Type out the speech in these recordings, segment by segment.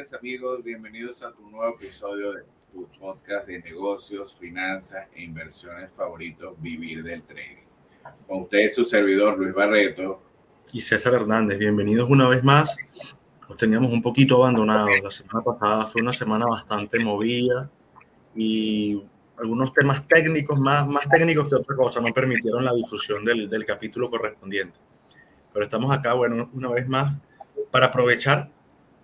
amigos, bienvenidos a tu nuevo episodio de tu podcast de negocios, finanzas e inversiones favoritos, Vivir del Trading. Con ustedes su servidor Luis Barreto. Y César Hernández, bienvenidos una vez más. Nos teníamos un poquito abandonados. La semana pasada fue una semana bastante movida y algunos temas técnicos, más, más técnicos que otra cosa, no permitieron la difusión del, del capítulo correspondiente. Pero estamos acá, bueno, una vez más para aprovechar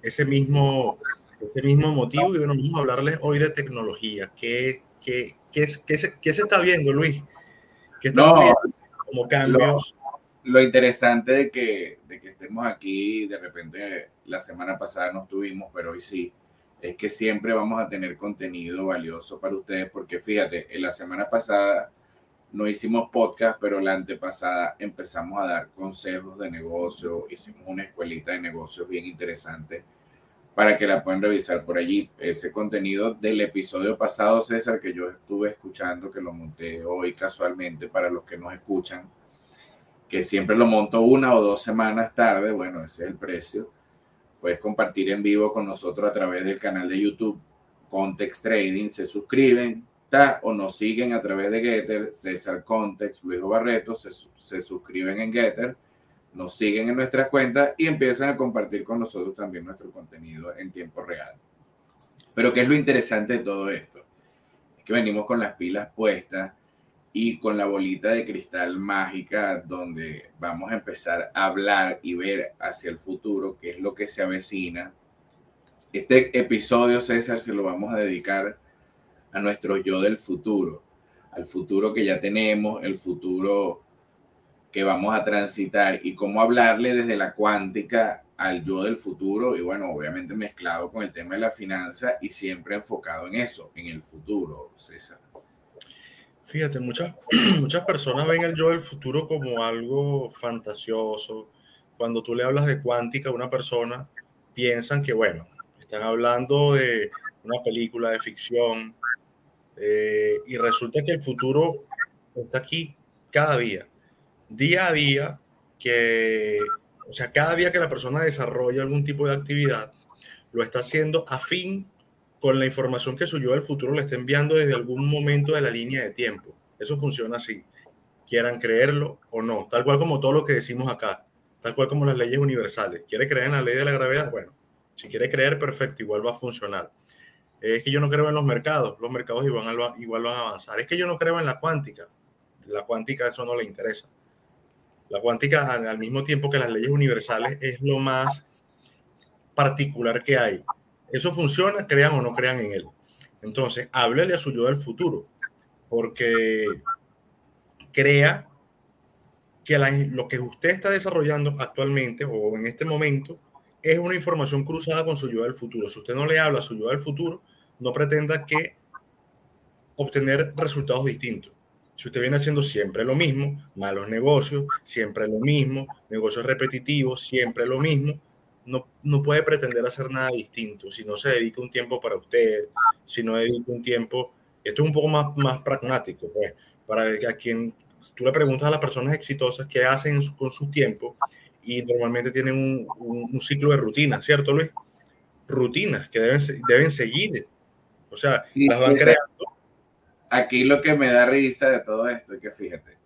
ese mismo, ese mismo motivo y bueno, vamos a hablarles hoy de tecnología. ¿Qué, qué, qué, qué se, qué se está viendo, Luis? ¿Qué está No, viendo como cambios? Lo, lo interesante de que, de que estemos aquí, de repente la semana pasada no estuvimos, pero hoy sí, es que siempre vamos a tener contenido valioso para ustedes, porque fíjate, en la semana pasada no hicimos podcast, pero la antepasada empezamos a dar consejos de negocio, hicimos una escuelita de negocios bien interesante para que la puedan revisar por allí. Ese contenido del episodio pasado, César, que yo estuve escuchando, que lo monté hoy casualmente para los que nos escuchan, que siempre lo monto una o dos semanas tarde, bueno, ese es el precio. Puedes compartir en vivo con nosotros a través del canal de YouTube Context Trading, se suscriben, o nos siguen a través de Getter, César Context, Luis Barreto, se, se suscriben en Getter, nos siguen en nuestras cuentas y empiezan a compartir con nosotros también nuestro contenido en tiempo real. Pero ¿qué es lo interesante de todo esto? Es que venimos con las pilas puestas y con la bolita de cristal mágica donde vamos a empezar a hablar y ver hacia el futuro qué es lo que se avecina. Este episodio, César, se lo vamos a dedicar a nuestro yo del futuro, al futuro que ya tenemos, el futuro que vamos a transitar y cómo hablarle desde la cuántica al yo del futuro y bueno, obviamente mezclado con el tema de la finanza y siempre enfocado en eso, en el futuro, César. Fíjate, muchas, muchas personas ven el yo del futuro como algo fantasioso. Cuando tú le hablas de cuántica a una persona, piensan que, bueno, están hablando de una película de ficción eh, y resulta que el futuro está aquí cada día, día a día, que, o sea, cada día que la persona desarrolla algún tipo de actividad, lo está haciendo afín con la información que su yo del futuro le está enviando desde algún momento de la línea de tiempo. Eso funciona así, quieran creerlo o no, tal cual como todo lo que decimos acá, tal cual como las leyes universales. ¿Quiere creer en la ley de la gravedad? Bueno, si quiere creer, perfecto, igual va a funcionar. Es que yo no creo en los mercados, los mercados igual, igual van a avanzar. Es que yo no creo en la cuántica, la cuántica eso no le interesa. La cuántica al, mismo tiempo que las leyes universales es lo más particular que hay. Eso funciona, crean o no crean en él. Entonces, háblele a su yo del futuro, porque crea que la- lo que usted está desarrollando actualmente o en este momento es una información cruzada con su yo del futuro. Si usted no le habla a su yo del futuro, no pretenda que obtener resultados distintos. Si usted viene haciendo siempre lo mismo, malos negocios, siempre lo mismo, negocios repetitivos, siempre lo mismo, no, no puede pretender hacer nada distinto. Si no se dedica un tiempo para usted, si no dedica un tiempo, esto es un poco más, más pragmático, pues, para que a quien tú le preguntas a las personas exitosas qué hacen con su tiempo y normalmente tienen un, un- un ciclo de rutinas, ¿cierto, Luis? Rutinas que deben, deben seguir. O sea, Sí, las van esa- creando. Aquí lo que me da risa de todo esto es que fíjate,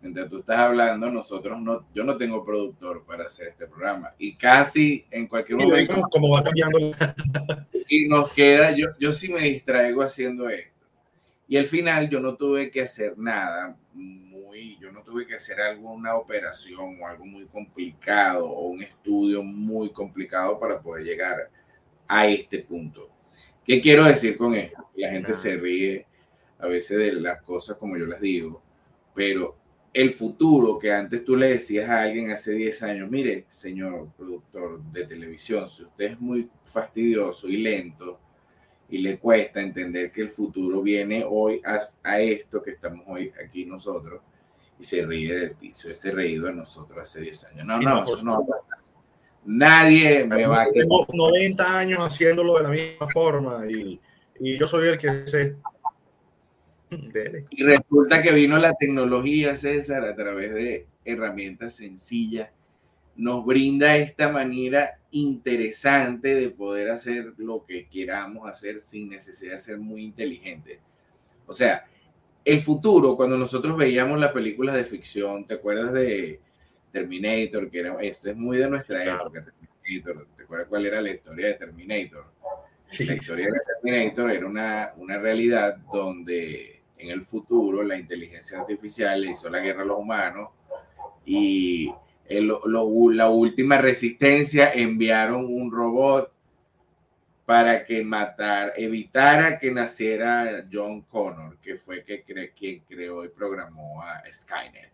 mientras tú estás hablando, nosotros no, yo no tengo productor para hacer este programa y casi en cualquier Y momento cómo, cómo va cambiando. y nos queda, yo, yo sí me distraigo haciendo esto. Y al final yo no tuve que hacer nada muy, yo no tuve que hacer alguna operación o algo muy complicado o un estudio muy complicado para poder llegar a este punto. ¿Qué quiero decir con esto? La gente Nada. se ríe a veces de las cosas como yo las digo, pero el futuro que antes tú le decías a alguien hace 10 años, mire, señor productor de televisión, si usted es muy fastidioso y lento y le cuesta entender que el futuro viene hoy a, a esto que estamos hoy aquí nosotros y se ríe de ti, se hubiese reído de nosotros hace 10 años. No, no, eso no va a pasar. Nadie me va a... Tengo 90 años haciéndolo de la misma forma y, y yo soy el que sé. Dele. Y resulta que vino la tecnología, César, a través de herramientas sencillas nos brinda esta manera interesante de poder hacer lo que queramos hacer sin necesidad de ser muy inteligente. O sea, el futuro, cuando nosotros veíamos las películas de ficción, ¿te acuerdas de Terminator? Que era, esto es muy de nuestra época, Terminator. ¿Te acuerdas cuál era la historia de Terminator? la historia de Terminator era una, una realidad donde en el futuro la inteligencia artificial hizo la guerra a los humanos y la última resistencia enviaron un robot para que matar, evitara que naciera John Connor, que fue que quien creó y programó a Skynet.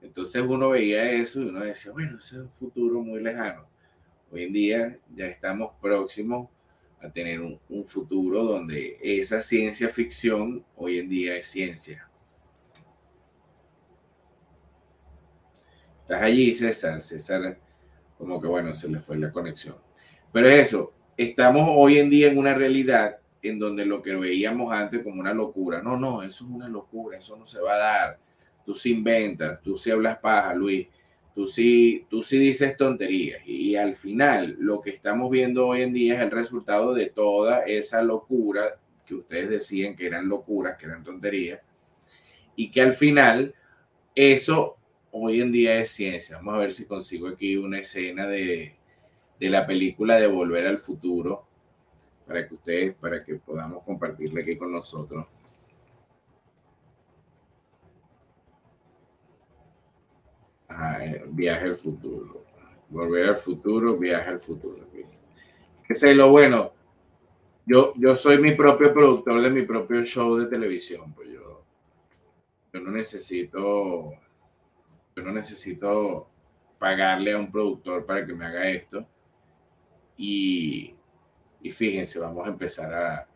Entonces uno veía eso y uno decía, bueno, ese es un futuro muy lejano. Hoy en día ya estamos próximos a tener un, un futuro donde esa ciencia ficción hoy en día es ciencia. Estás allí, César. César, como que bueno, se le fue la conexión. Pero eso, estamos hoy en día en una realidad en donde lo que veíamos antes como una locura, no, no, eso es una locura, eso no se va a dar. Tú sí inventas, tú sí hablas paja, Luis, tú sí, tú sí dices tonterías. Y, al final, lo que estamos viendo hoy en día es el resultado de toda esa locura que ustedes decían que eran locuras, que eran tonterías, y que al final eso hoy en día es ciencia. Vamos a ver si consigo aquí una escena de, de la película de Volver al Futuro para que ustedes, para que podamos compartirla aquí con nosotros. Viaje al futuro. Volver al futuro, viaje al futuro. Que sé lo bueno. Yo, yo soy mi propio productor de mi propio show de televisión. Pues yo, yo no necesito yo no necesito pagarle a un productor para que me haga esto. Y, y fíjense, vamos a empezar a,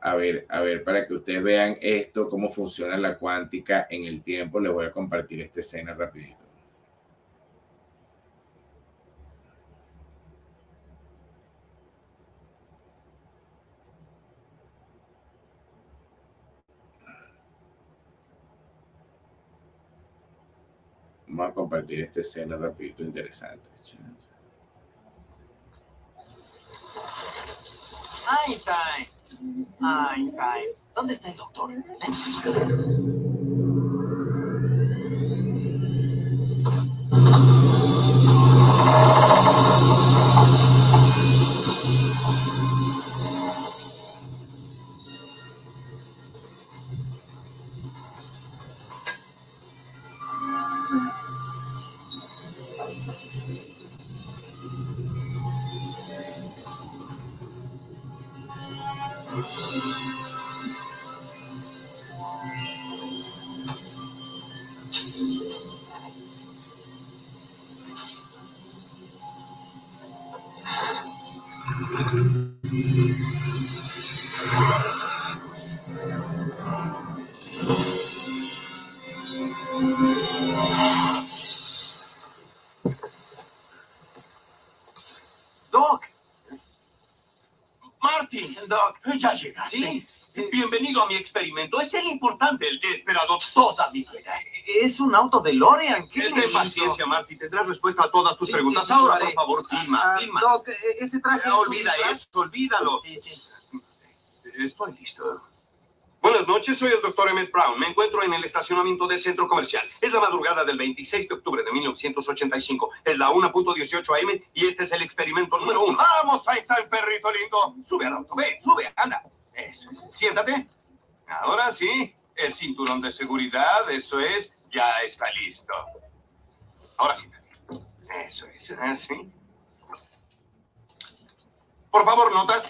a, ver, a ver, para que ustedes vean esto, cómo funciona la cuántica en el tiempo, les voy a compartir esta escena rapidito. Vamos a compartir esta escena rapidito interesante. Einstein. Einstein. ¿Dónde está el doctor? Ya llegaste. Sí. Bienvenido a mi experimento. Es el importante, el que he esperado toda mi vida. Es un auto de Lorean. ¿Qué Ten paciencia, Marty. Tendrás respuesta a todas tus preguntas. Ahora, por favor, Tima, ah, Doc, e-, ese traje... olvida eso, olvídalo. Sí, sí. Estoy listo. Buenas noches, soy el doctor Emmett Brown. Me encuentro en el estacionamiento del centro comercial. Es la madrugada del 26 de octubre de 1985. Es la 1.18 am y este es el experimento número uno. ¡Vamos! Ahí está el perrito lindo. Sube al auto, ve, sube, anda. Eso es. Siéntate. Ahora sí, el cinturón de seguridad, eso es, ya está listo. Ahora siéntate. Eso es, así. Por favor, nota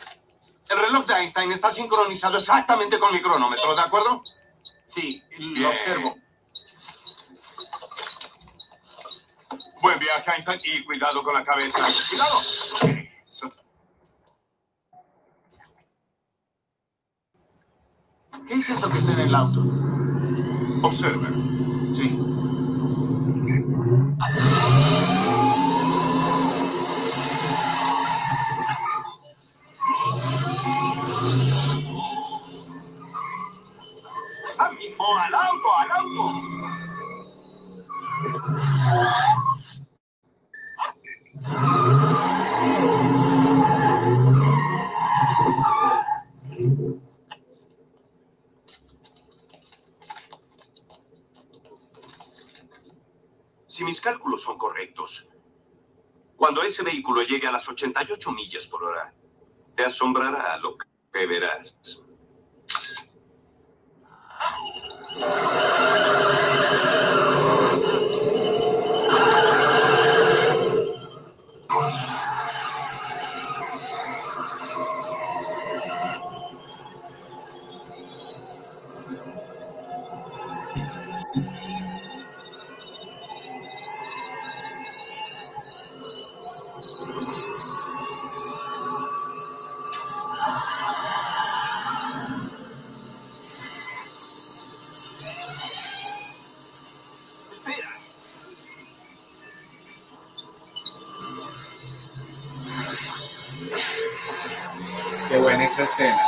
el reloj de Einstein está sincronizado exactamente con mi cronómetro, ¿de acuerdo? Sí, lo observo. Buen viaje, Einstein, y cuidado con la cabeza. ¡Cuidado! Eso. ¿Qué es eso que está en el auto? Observe. Sí. Ese vehículo llegue a las 88 millas por hora, te asombrará lo que verás. Qué buena esa escena.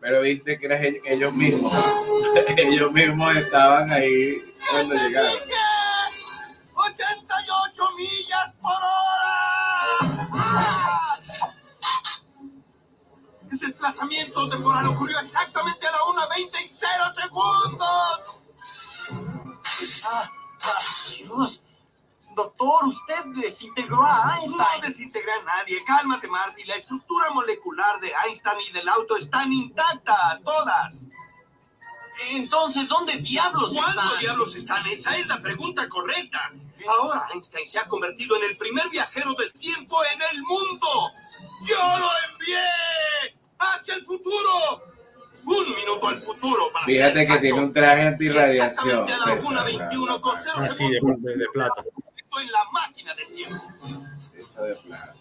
Pero viste que eran ell- ellos mismos. ellos mismos estaban ahí cuando llegaron. Están intactas, todas. Entonces, ¿dónde diablos ¿Cuándo están? diablos están? Esa es la pregunta correcta. Ahora Einstein se ha convertido en el primer viajero del tiempo en el mundo. ¡Yo lo envié! ¡Hacia el futuro! Un minuto al futuro para Fíjate que exacto. tiene un traje antirradiación. Exactamente a la César, 1.21 la- con la- cero Ah, sí, de, de- de plata. en la máquina del tiempo. hecha de plata.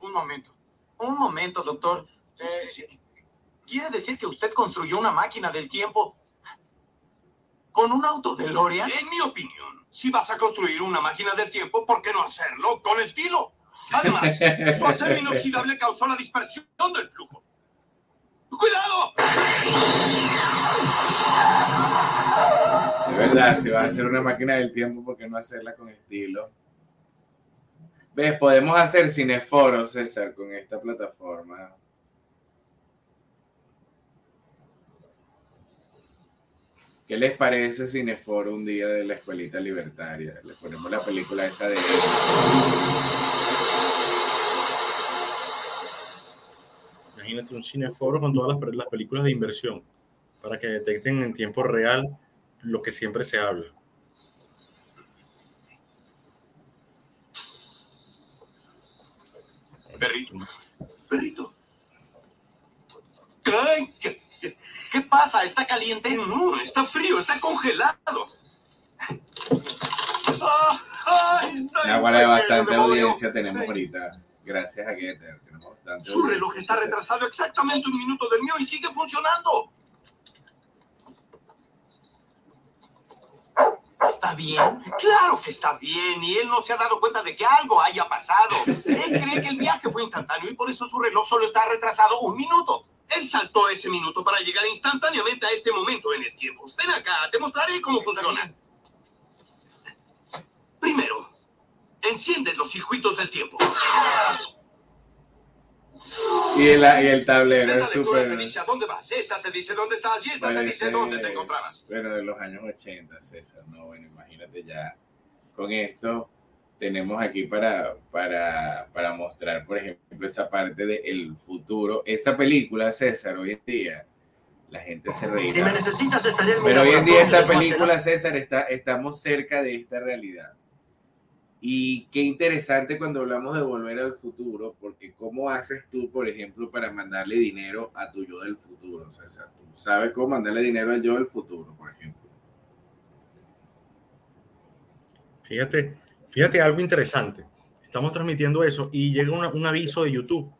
Un momento. Un momento, doctor. Eh, ¿Quiere decir que usted construyó una máquina del tiempo con un auto de Lorian? En mi opinión, si vas a construir una máquina del tiempo, ¿por qué no hacerlo con estilo? Además, su acero inoxidable causó la dispersión del flujo. ¡Cuidado! De verdad, si vas a hacer una máquina del tiempo, ¿por qué no hacerla con estilo? ¿Ves? Podemos hacer cineforo, César, con esta plataforma. ¿Qué les parece Cineforo un día de la escuelita libertaria? Le ponemos la película esa de... Imagínate un cineforo con todas las películas de inversión para que detecten en tiempo real lo que siempre se habla. Perrito. Perrito. ¡Ay! ¿Qué, qué- ¿Qué pasa? ¿Está caliente? No, está frío, está congelado. Ah, ay, ay, bastante audiencia tenemos ahorita. Gracias a Getter. Tenemos bastante Su reloj audiencia. está Entonces, retrasado exactamente un minuto del mío y sigue funcionando. ¿Está bien? Claro que está bien y él no se ha dado cuenta de que algo haya pasado. Él cree que el viaje fue instantáneo y por eso su reloj solo está retrasado un minuto. Él saltó ese minuto para llegar instantáneamente a este momento en el tiempo. Ven acá, te mostraré cómo funciona. Primero, enciende los circuitos del tiempo. Y el, y el tablero Esta es súper... dice a dónde vas, esta te dice dónde estás y esta te dice dónde te encontrabas. Bueno, de los años 80, César. No, bueno, imagínate ya. Con esto tenemos aquí para, para, para mostrar, por ejemplo, esa parte del futuro. Esa película, César, hoy en día, la gente se Si me reirá. necesitas, estaré en Pero hoy en día esta película, César, está, estamos cerca de esta realidad. Y qué interesante cuando hablamos de volver al futuro, porque ¿cómo haces tú, por ejemplo, para mandarle dinero a tu yo del futuro, César? ¿Tú sabes cómo mandarle dinero al yo del futuro, por ejemplo? Fíjate, fíjate algo interesante. Estamos transmitiendo eso y llega un aviso de YouTube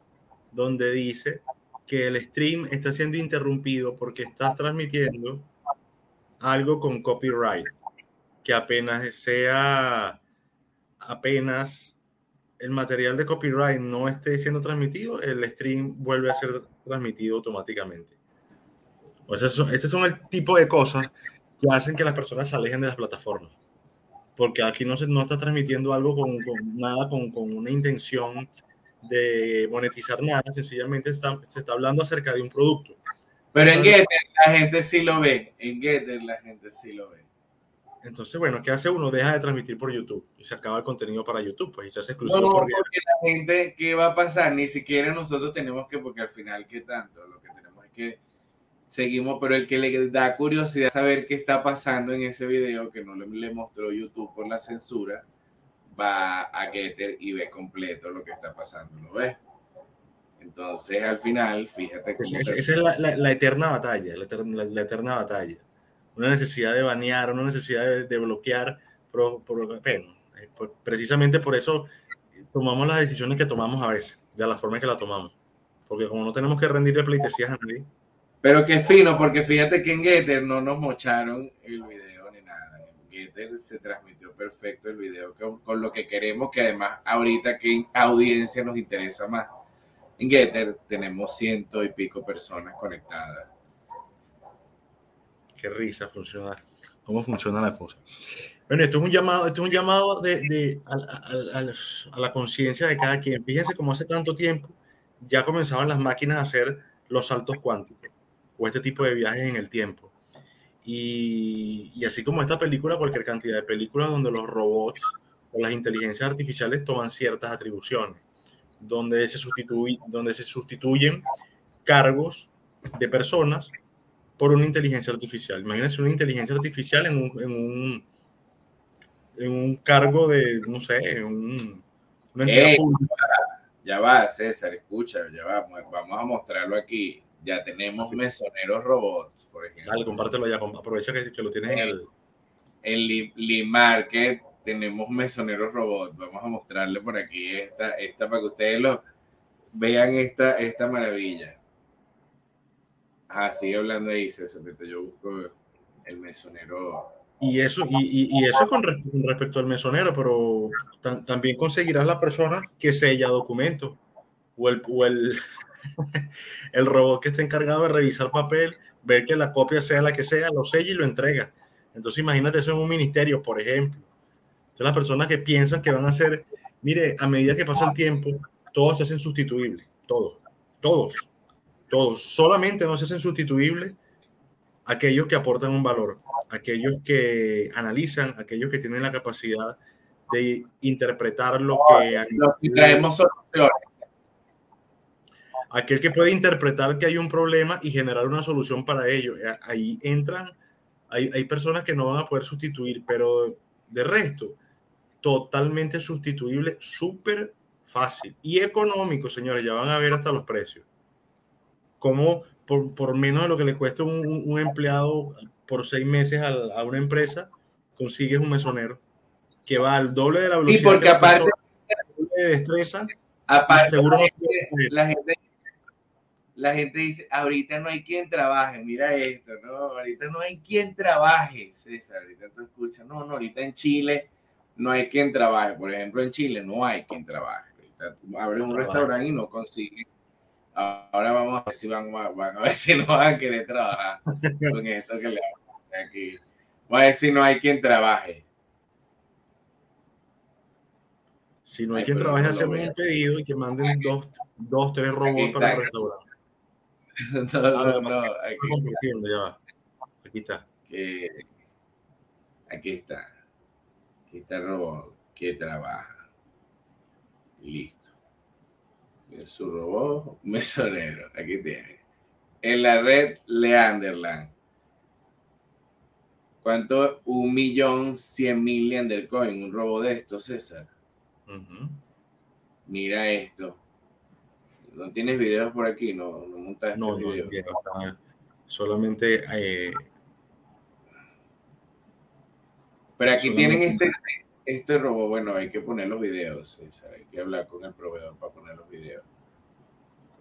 donde dice que el stream está siendo interrumpido porque estás transmitiendo algo con copyright, que apenas sea, apenas el material de copyright no esté siendo transmitido, el stream vuelve a ser transmitido automáticamente. O sea, estos son el tipo de cosas que hacen que las personas se alejen de las plataformas porque aquí no se no está transmitiendo algo con, con nada con, con una intención de monetizar nada, sencillamente está, se está hablando acerca de un producto. Pero en Getter la gente sí lo ve. En Getter la gente sí lo ve. Entonces, bueno, ¿qué hace uno? Deja de transmitir por YouTube y se acaba el contenido para YouTube, pues y se hace exclusivo No, por porque la gente, ¿qué va a pasar? Ni siquiera nosotros tenemos que, porque al final, ¿qué tanto? Lo que tenemos es que seguimos, pero el que le da curiosidad saber qué está pasando en ese video que no le, le mostró YouTube por la censura, va a Getter y ve completo lo que está pasando, ¿lo ves? Entonces, al final, fíjate cómo Esa, esa es la, la- la eterna batalla, la eterna, la- la eterna batalla. Una necesidad de banear, una necesidad de, de bloquear, pero, pero, bueno, eh, precisamente por eso tomamos las decisiones que tomamos a veces, de la forma en que la tomamos. Porque como no tenemos que rendirle pleitesías a nadie, Pero qué fino, porque fíjate que en Getter no nos mocharon el video ni nada. En Getter se transmitió perfecto el video con, lo que queremos, que además ahorita que audiencia nos interesa más. En Getter tenemos ciento y pico personas conectadas. qué risa funciona, cómo funciona la cosa. Bueno, esto es un llamado, esto es un llamado de, de- a, a- a- a la conciencia de cada quien. Fíjense cómo hace tanto tiempo ya comenzaban las máquinas a hacer los saltos cuánticos o este tipo de viajes en el tiempo. Y, y así como esta película, cualquier cantidad de películas donde los robots o las inteligencias artificiales toman ciertas atribuciones, donde se, sustituye, donde se sustituyen cargos de personas por una inteligencia artificial. Imagínense una inteligencia artificial en un, en un, en un cargo de, no sé, un, una entidad Ey. pública. Ya va, César, escucha, ya va, vamos a mostrarlo aquí. Ya tenemos mesoneros robots, por ejemplo. Dale, compártelo ya, aprovecha que, que lo tienes en el... En Li- Lee Market tenemos mesoneros robots. Vamos a mostrarle por aquí esta, esta para que ustedes lo vean esta, esta maravilla. Ah, sigue hablando ahí, César, yo busco el mesonero. Y eso, y, y- y eso con, res- con respecto al mesonero, pero tam- también conseguirás la persona que sella documentos o el, o el, el robot que esté encargado de revisar papel, ver que la copia sea la que sea, lo sella y lo entrega. Entonces imagínate eso en un ministerio, por ejemplo. Entonces las personas que piensan que van a ser, mire, a medida que pasa el tiempo, todos se hacen sustituibles, todos, todos, todos. Solamente no se hacen sustituibles aquellos que aportan un valor, aquellos que analizan, aquellos que tienen la capacidad de interpretar lo que que traemos soluciones. Aquel que puede interpretar que hay un problema y generar una solución para ello. Eh, Ahí entran, hay, hay personas que no van a poder sustituir, pero de resto, totalmente sustituible, súper fácil y económico, señores, ya van a ver hasta los precios. Como por, por menos de lo que le cuesta un, un- empleado por seis meses a, a una empresa, consigues un mesonero que va al doble de la velocidad. Sí, porque aparte, de destreza, aparte seguro la, gente, la gente la gente dice, ahorita no hay quien trabaje, mira esto, no, ahorita no hay quien trabaje, César, ahorita tú escuchas, no, no, ahorita en Chile no hay quien trabaje, por ejemplo, en Chile no hay quien trabaje, ahorita abres un restaurante y no consigues, ahora vamos a ver si van, van a ver si no van a querer trabajar con esto que le a aquí, vamos a ver si no hay quien trabaje, Si no hay Ay, quien trabaje, no hacemos un pedido y que manden dos, dos tres robots para el restaurante. no, Ah, no, no, aquí está. que aquí está. Aquí está el robot que trabaja. Listo. Es su robot mesonero. Aquí tiene. En la red Leanderland. ¿Cuánto? Un millón cien mil Leandercoin. Un robot de estos, César. Mira esto. ¿No tienes videos por aquí? No, no montaste No, no, videos. solamente eh, Pero aquí Solamente- tienen este, este robot. Bueno, hay que poner los videos, César. Hay que hablar con el proveedor para poner los videos.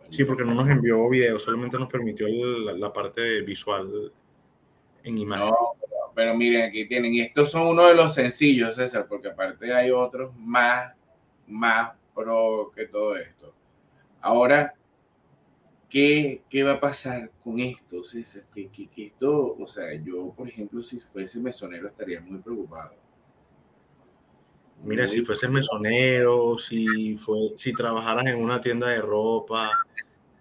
sí, porque no nos envió video, solamente nos permitió la parte visual en imagen. No, pero, pero miren, aquí tienen. Y estos son uno de los sencillos, César, porque aparte hay otros más, más pro que todo esto. Ahora, ¿qué, qué va a pasar con esto, César? Que, que, que esto, o sea, yo, por ejemplo, si fuese mesonero estaría muy preocupado. Mira, Muy si fueses mesonero, si, fue, si trabajaras en una tienda de ropa,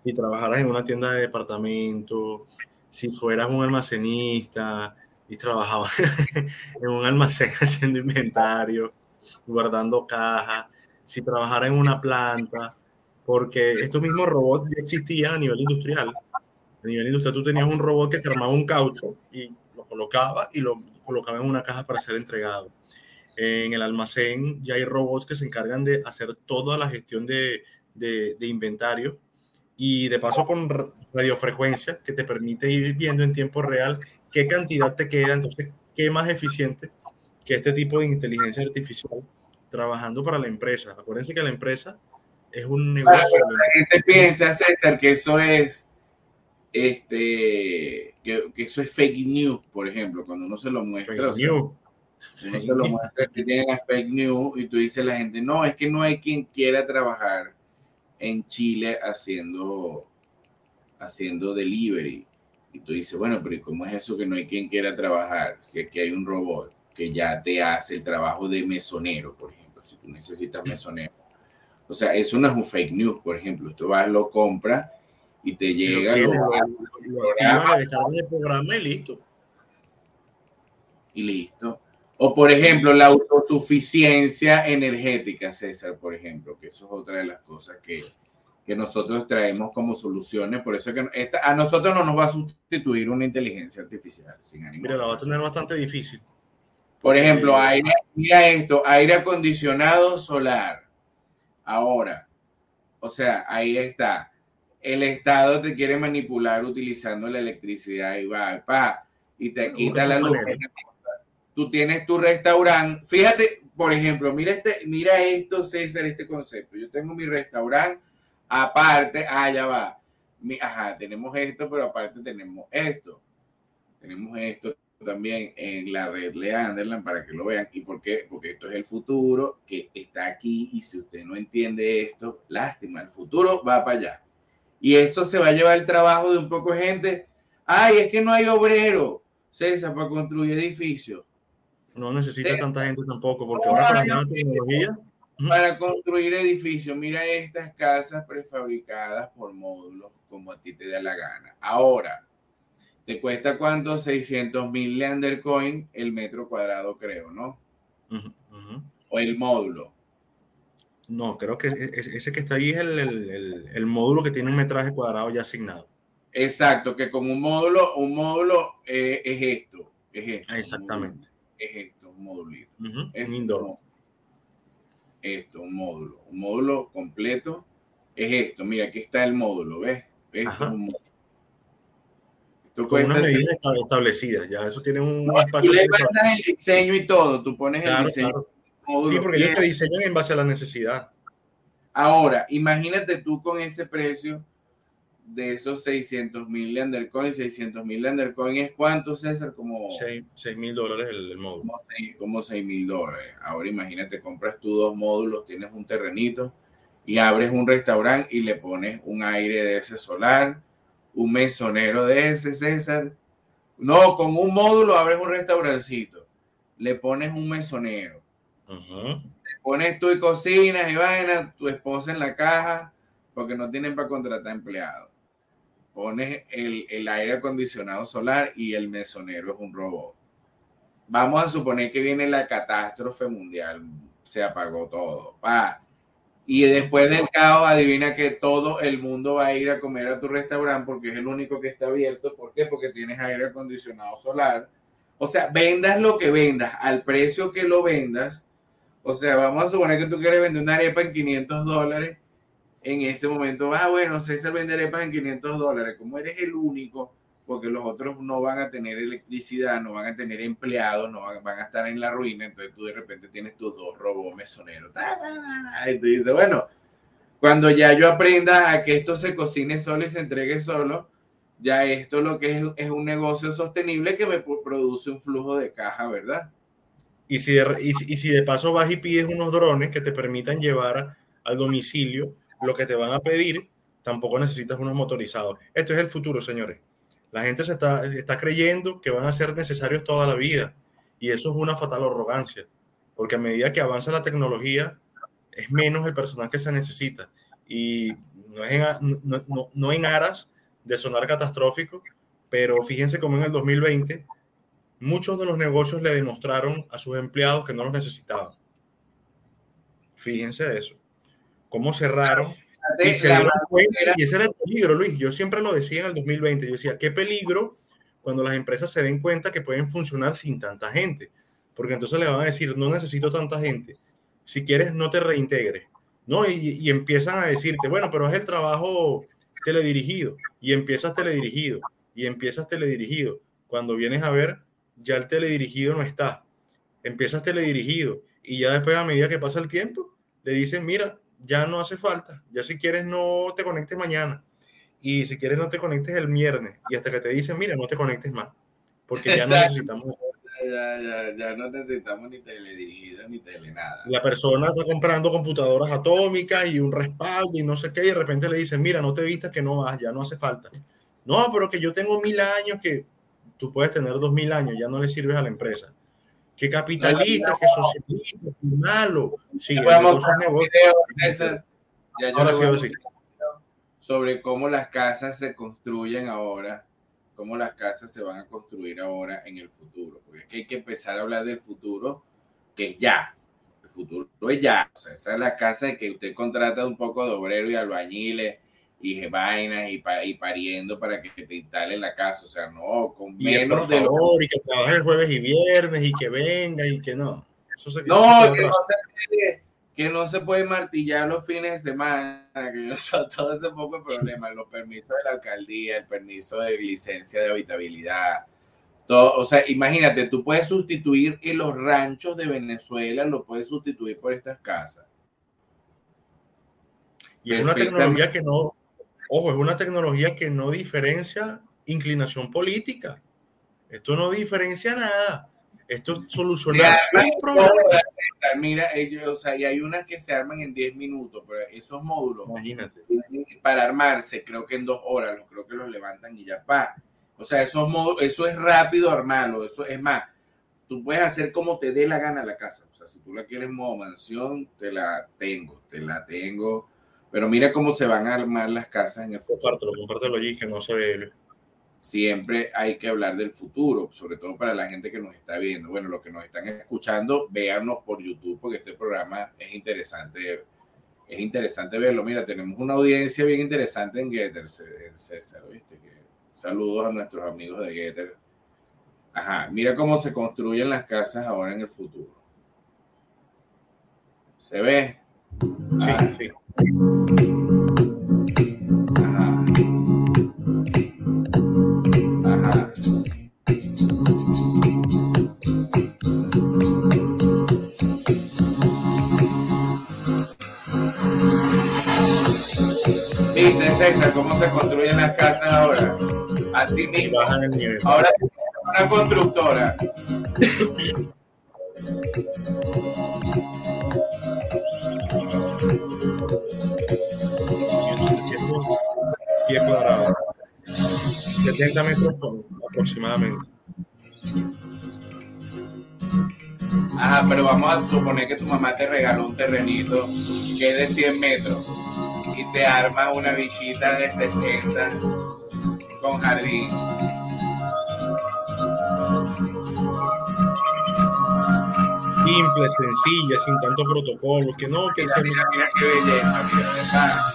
si trabajaras en una tienda de departamento, si fueras un almacenista y trabajabas en un almacén haciendo inventario, guardando cajas, si trabajaras en una planta, porque estos mismos robots ya existían a nivel industrial. A nivel industrial tú tenías un robot que te armaba un caucho y lo colocaba y lo colocaba en una caja para ser entregado. En el almacén ya hay robots que se encargan de hacer toda la gestión de, de, de inventario y de paso con radiofrecuencia que te permite ir viendo en tiempo real qué cantidad te queda. Entonces, qué más eficiente que este tipo de inteligencia artificial trabajando para la empresa. Acuérdense que la empresa es un negocio. la gente piensa, César, que eso es este que, que, eso es fake news, por ejemplo, cuando uno se lo muestra. Fake news. Uno se lo muestra que tiene las fake news y tú dices a la gente, no, es que no hay quien quiera trabajar en Chile haciendo, haciendo delivery. Y tú dices, bueno, pero ¿cómo es eso que no hay quien quiera trabajar? Si aquí hay un robot que ya te hace el trabajo de mesonero, por ejemplo, si tú necesitas mesonero. O sea, eso no es un fake news, por ejemplo. Tú vas, lo compras y te llega, lo, lo, lo, el programa y listo. Y listo. O, por ejemplo, la autosuficiencia energética, César, por ejemplo, que eso es otra de las cosas que, que nosotros traemos como soluciones. Por eso que esta, a nosotros no nos va a sustituir una inteligencia artificial, sin ánimo. Mira, la va a tener bastante difícil. Por ejemplo, aire, mira esto, aire acondicionado solar. Ahora, o sea, ahí está. El Estado te quiere manipular utilizando la electricidad y va, pa, y te quita la luz tú tienes tu restaurante. Fíjate, por ejemplo, mira, este, mira esto, César, este concepto. Yo tengo mi restaurante aparte, ah, ya va. ajá, tenemos esto, pero aparte tenemos esto. Tenemos esto también en la red Leanderland para que lo vean. ¿Y por qué? Porque esto es el futuro que está aquí y si usted no entiende esto, lástima, el futuro va para allá. Y eso se va a llevar el trabajo de un poco de gente. Ay, es que no hay obrero, César, para construir edificios. No necesita tanta gente tampoco, porque ahora para la tecnología. Para construir edificios, mira estas casas prefabricadas por módulos, como a ti te da la gana. Ahora, ¿te cuesta cuánto? 600 mil Leandercoin el metro cuadrado, creo, ¿no? O el módulo. No, creo que ese que está ahí es el, el, el, módulo que tiene un metraje cuadrado ya asignado. Exacto, que con un módulo, un módulo eh, es esto. Es esto Exactamente es esto, un módulo. Es esto, esto, un módulo. Un módulo completo es esto. Mira, aquí está el módulo, ¿ves? Esto es un módulo. Esto Con unas medidas establecidas, ya eso tiene un no, espacio. Tú le mandas el diseño y todo, tú pones el diseño. Módulo, sí, porque ellos te diseñan en base a la necesidad. Ahora, imagínate tú con ese precio de esos 600 mil Lendercoin, 600 mil Lendercoin es cuánto, César? Como 6 mil dólares el, módulo. Como 6 mil dólares. Ahora imagínate, compras tú dos módulos, tienes un terrenito y abres un restaurante y le pones un aire de ese solar, un mesonero de ese, César. No, con un módulo abres un restaurancito, le pones un mesonero. pones tú y cocinas y vaina, tu esposa en la caja, porque no tienen para contratar empleados pones el, el, aire acondicionado solar y el mesonero es un robot. Vamos a suponer que viene la catástrofe mundial, se apagó todo. Pa. Y después del caos, adivina que todo el mundo va a ir a comer a tu restaurante porque es el único que está abierto. ¿Por qué? Porque tienes aire acondicionado solar. O sea, vendas lo que vendas, al precio que lo vendas. O sea, vamos a suponer que tú quieres vender una arepa en 500 dólares en ese momento, ah, bueno, César vende arepas en 500 dólares, como eres el único, porque los otros no van a tener electricidad, no van a tener empleados, no van, van a estar en la ruina, entonces tú de repente tienes tus dos robots mesoneros. Y tú dices, bueno, cuando ya yo aprenda a que esto se cocine solo y se entregue solo, ya esto lo que es, es un negocio sostenible que me produce un flujo de caja, ¿verdad? Y si, de, y, y si de paso vas y pides unos drones que te permitan llevar al domicilio lo que te van a pedir, tampoco necesitas unos motorizados. Esto es el futuro, señores. La gente se está, está creyendo que van a ser necesarios toda la vida y eso es una fatal arrogancia, porque a medida que avanza la tecnología, es menos el personal que se necesita Y no, es no, no, no en aras de sonar catastrófico, pero fíjense cómo en el 2020 muchos de los negocios le demostraron a sus empleados que no los necesitaban. Fíjense eso. Cómo cerraron. Y, se dieron cuenta, y ese era el peligro, Luis. Yo siempre lo decía en el 2020. Yo decía, qué peligro cuando las empresas se den cuenta que pueden funcionar sin tanta gente. Porque entonces le van a decir, no necesito tanta gente. Si quieres, no te reintegres. ¿no? Y, y empiezan a decirte, bueno, pero es el trabajo teledirigido. Y empiezas teledirigido. Y empiezas teledirigido. Cuando vienes a ver, ya el teledirigido no está. Empiezas teledirigido y ya después a medida que pasa el tiempo, le dicen, mira, ya no hace falta, ya si quieres no te conectes mañana y si quieres no te conectes el viernes y hasta que te dicen, mira, no te conectes más, porque ya no necesitamos... Ya, ya, ya, no necesitamos ni teledirigido ni tele nada. La persona está comprando computadoras atómicas y un respaldo y no sé qué, y de repente le dicen, mira, no te vistas que no vas, ya no hace falta. No, pero que yo tengo mil años que tú puedes tener dos mil años, ya no le sirves a la empresa. Que capitalista, que socialista, que malo. Sí, a. Ya ahora sí, ahora sí. Sobre cómo las casas se construyen ahora, cómo las casas se van a construir ahora en el futuro. Porque es que hay que empezar a hablar del futuro, que es ya. El futuro es ya. O sea, esa es la casa de que usted contrata un poco de obrero y albañiles y vainas y, y, pariendo para que te instalen la casa, o sea, no, con menos de favor, y que trabaje jueves y viernes y que venga y que no. No, que, no se puede, que no se puede martillar los fines de semana, que eso, todo ese poco problema, los permisos de la alcaldía, el permiso de licencia de habitabilidad, todo, o sea, imagínate, tú puedes sustituir en los ranchos de Venezuela, lo puedes sustituir por estas casas. Y es una tecnología que no, Ojo, es una tecnología que no diferencia inclinación política. Esto no diferencia nada. Esto soluciona un problema. Mira, ellos, o sea, y hay unas que se arman en 10 minutos, pero esos módulos, imagínate, para armarse, creo que en dos horas, los creo que los levantan y ya pa. O sea, esos módulos, eso es rápido armarlo, eso es más. Tú puedes hacer como te dé la gana la casa. O sea, si tú la quieres modo mansión, te la tengo, te la tengo pero mira cómo se van a armar las casas en el futuro. Compártelo, compártelo allí, que no se ve. Siempre hay que hablar del futuro, sobre todo para la gente que nos está viendo. Bueno, los que nos están escuchando, véanos por YouTube, porque este programa es interesante. Es interesante verlo. Mira, tenemos una audiencia bien interesante en Getter, César, ¿viste? saludos a nuestros amigos de Getter. Ajá, mira cómo se construyen las casas ahora en el futuro. ¿Se ve? Sí, ah. sí. César, cómo se construyen las casas ahora? Así mismo. Ahora una constructora. pie cuadrado. 70 metros aproximadamente. Ajá, pero vamos a suponer que tu mamá te regaló un terrenito que es de 100 metros y te arma una bichita de 60 con jardín. Simple, sencilla, sin tanto protocolo, que no, que mira, mira, mira qué belleza, mira,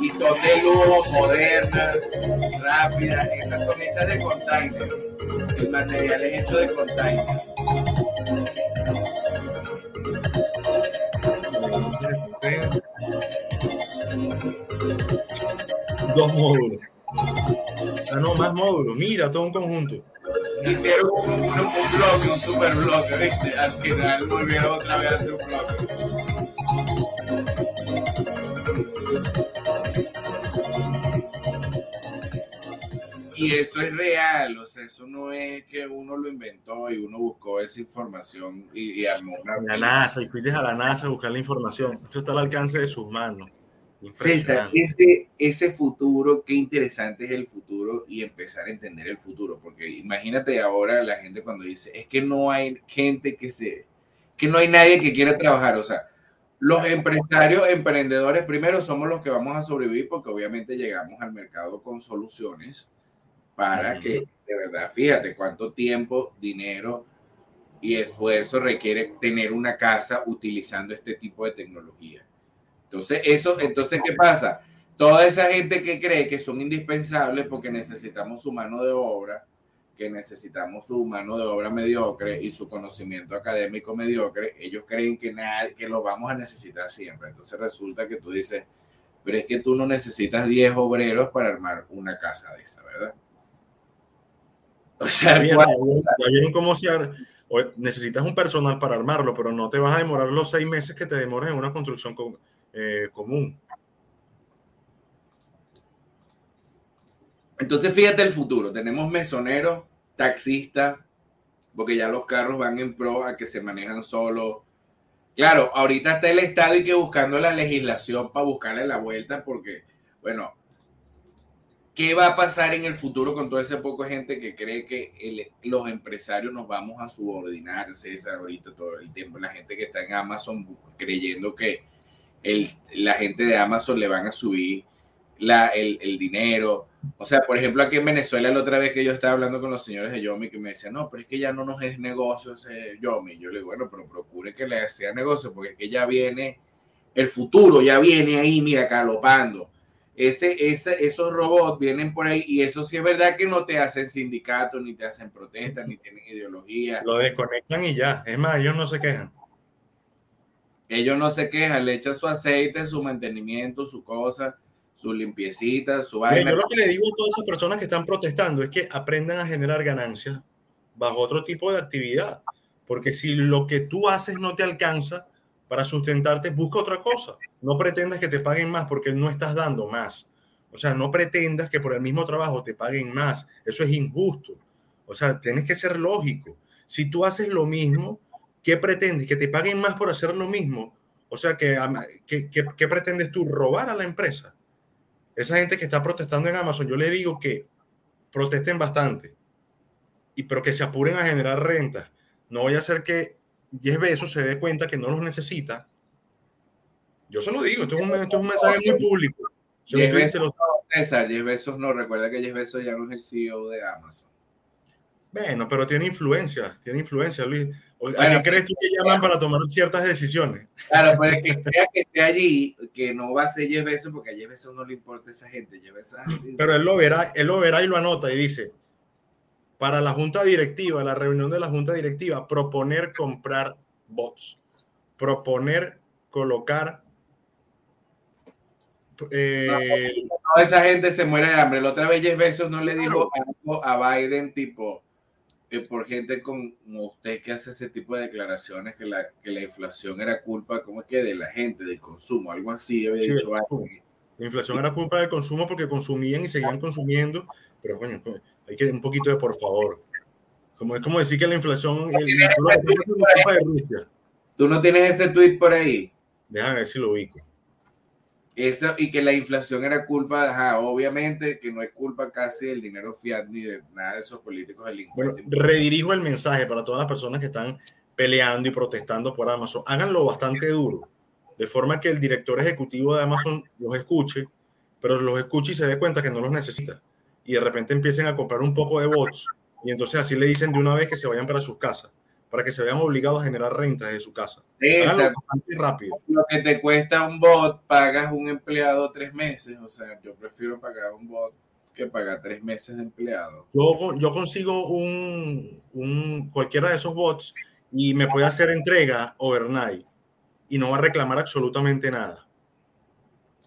y son de lujo, modernas, rápidas. Estas son hechas de container. El material es hecho de container. Dos módulos. Ah, no, más módulos. Mira, todo un conjunto. Hicieron un, un, un bloque, un super bloque, ¿viste? Al final volvieron otra vez a hacer un bloque. Y eso es real, o sea, eso no es que uno lo inventó y uno buscó esa información y, y armó. La NASA, y fuiste a la NASA a buscar la información. Eso está al alcance de sus manos. César, ese, ese futuro, qué interesante es el futuro y empezar a entender el futuro, porque imagínate ahora la gente cuando dice, es que no hay gente que se, que no hay nadie que quiera trabajar, o sea, los empresarios, emprendedores, primero somos los que vamos a sobrevivir porque obviamente llegamos al mercado con soluciones para que, de verdad, fíjate cuánto tiempo, dinero y esfuerzo requiere tener una casa utilizando este tipo de tecnología. Entonces, eso, entonces, ¿qué pasa? Toda esa gente que cree que son indispensables porque necesitamos su mano de obra, que necesitamos su mano de obra mediocre y su conocimiento académico mediocre, ellos creen que, nada, que lo vamos a necesitar siempre. Entonces resulta que tú dices, pero es que tú no necesitas 10 obreros para armar una casa de esa, ¿verdad? O sea, vieron cómo se necesitas un personal para armarlo, pero no te vas a demorar los seis meses que te demoras en una construcción eh, común. Entonces, fíjate el futuro. Tenemos mesoneros, taxistas, porque ya los carros van en pro a que se manejan solo. Claro, ahorita está el Estado y que buscando la legislación para buscarle la vuelta, porque, bueno, ¿qué va a pasar en el futuro con toda esa poca gente que cree que los empresarios nos vamos a subordinar, César, ahorita todo el tiempo? La gente que está en Amazon creyendo que la gente de Amazon le van a subir la, el, el dinero o sea, por ejemplo, aquí en Venezuela, la otra vez que yo estaba hablando con los señores de Yomi, que me decían, no, pero es que ya no nos es negocio ese Yomi. Yo le digo, bueno, pero procure que le sea negocio, porque es que ya viene el futuro, ya viene ahí, mira, calopando. Ese, ese, esos robots vienen por ahí y eso sí es verdad que no te hacen sindicatos, ni te hacen protestas, ni tienen ideología. Lo desconectan y ya. Es más, ellos no se quejan. Ellos no se quejan, le echan su aceite, su mantenimiento, su cosa su limpiecita, su vaina. Yo lo que le digo a todas esas personas que están protestando es que aprendan a generar ganancias bajo otro tipo de actividad. Porque si lo que tú haces no te alcanza para sustentarte, busca otra cosa. No pretendas que te paguen más porque no estás dando más. O sea, no pretendas que por el mismo trabajo te paguen más. Eso es injusto. O sea, tienes que ser lógico. Si tú haces lo mismo, ¿qué pretendes? ¿Que te paguen más por hacer lo mismo? O sea, ¿qué, pretendes tú? ¿Robar a la empresa? esa gente que está protestando en Amazon, yo le digo que protesten bastante, y pero que se apuren a generar rentas. No voy a hacer que Jeff Bezos se dé cuenta que no los necesita. Yo se lo digo, esto es un, mensaje muy público. Jeff Bezos, César, Jeff Bezos no, recuerda que Jeff Bezos ya no es el CEO de Amazon. Bueno, pero tiene influencia, tiene influencia, Luis. ¿A qué crees tú que llaman para tomar ciertas decisiones? Claro, pues que sea que esté allí, que no va a ser Jeff Bezos, porque a Jeff Bezos no le importa esa gente. Pero él lo verá, él lo verá y lo anota y dice, para la junta directiva, la reunión de la junta directiva, proponer comprar bots, proponer colocar eh, esa gente se muere de hambre. La otra vez Jeff Bezos no le dijo algo a Biden tipo, por gente como usted que hace ese tipo de declaraciones que la, que la inflación era culpa, como que de la gente, del consumo, algo así había dicho La inflación era culpa del consumo porque consumían y seguían consumiendo, pero coño, hay que un poquito de por favor. Como es como decir que la inflación el, ¿Tú no tienes ese tweet por ahí? Déjame ver si lo ubico. Eso, y que la inflación era culpa, obviamente que no es culpa casi del dinero fiat ni de nada de esos políticos delincuentes. Bueno, redirijo el mensaje para todas las personas que están peleando y protestando por Amazon. Háganlo bastante duro, de forma que el director ejecutivo de Amazon los escuche, pero los escuche y se dé cuenta que no los necesita. Y de repente empiecen a comprar un poco de bots y entonces así le dicen de una vez que se vayan para sus casas para que se vean obligados a generar rentas de su casa. bastante rápido. Lo que te cuesta un bot, pagas un empleado tres meses. O sea, yo prefiero pagar un bot que pagar tres meses de empleado. Yo, yo consigo un, un, cualquiera de esos bots y me puede hacer entrega overnight y no va a reclamar absolutamente nada.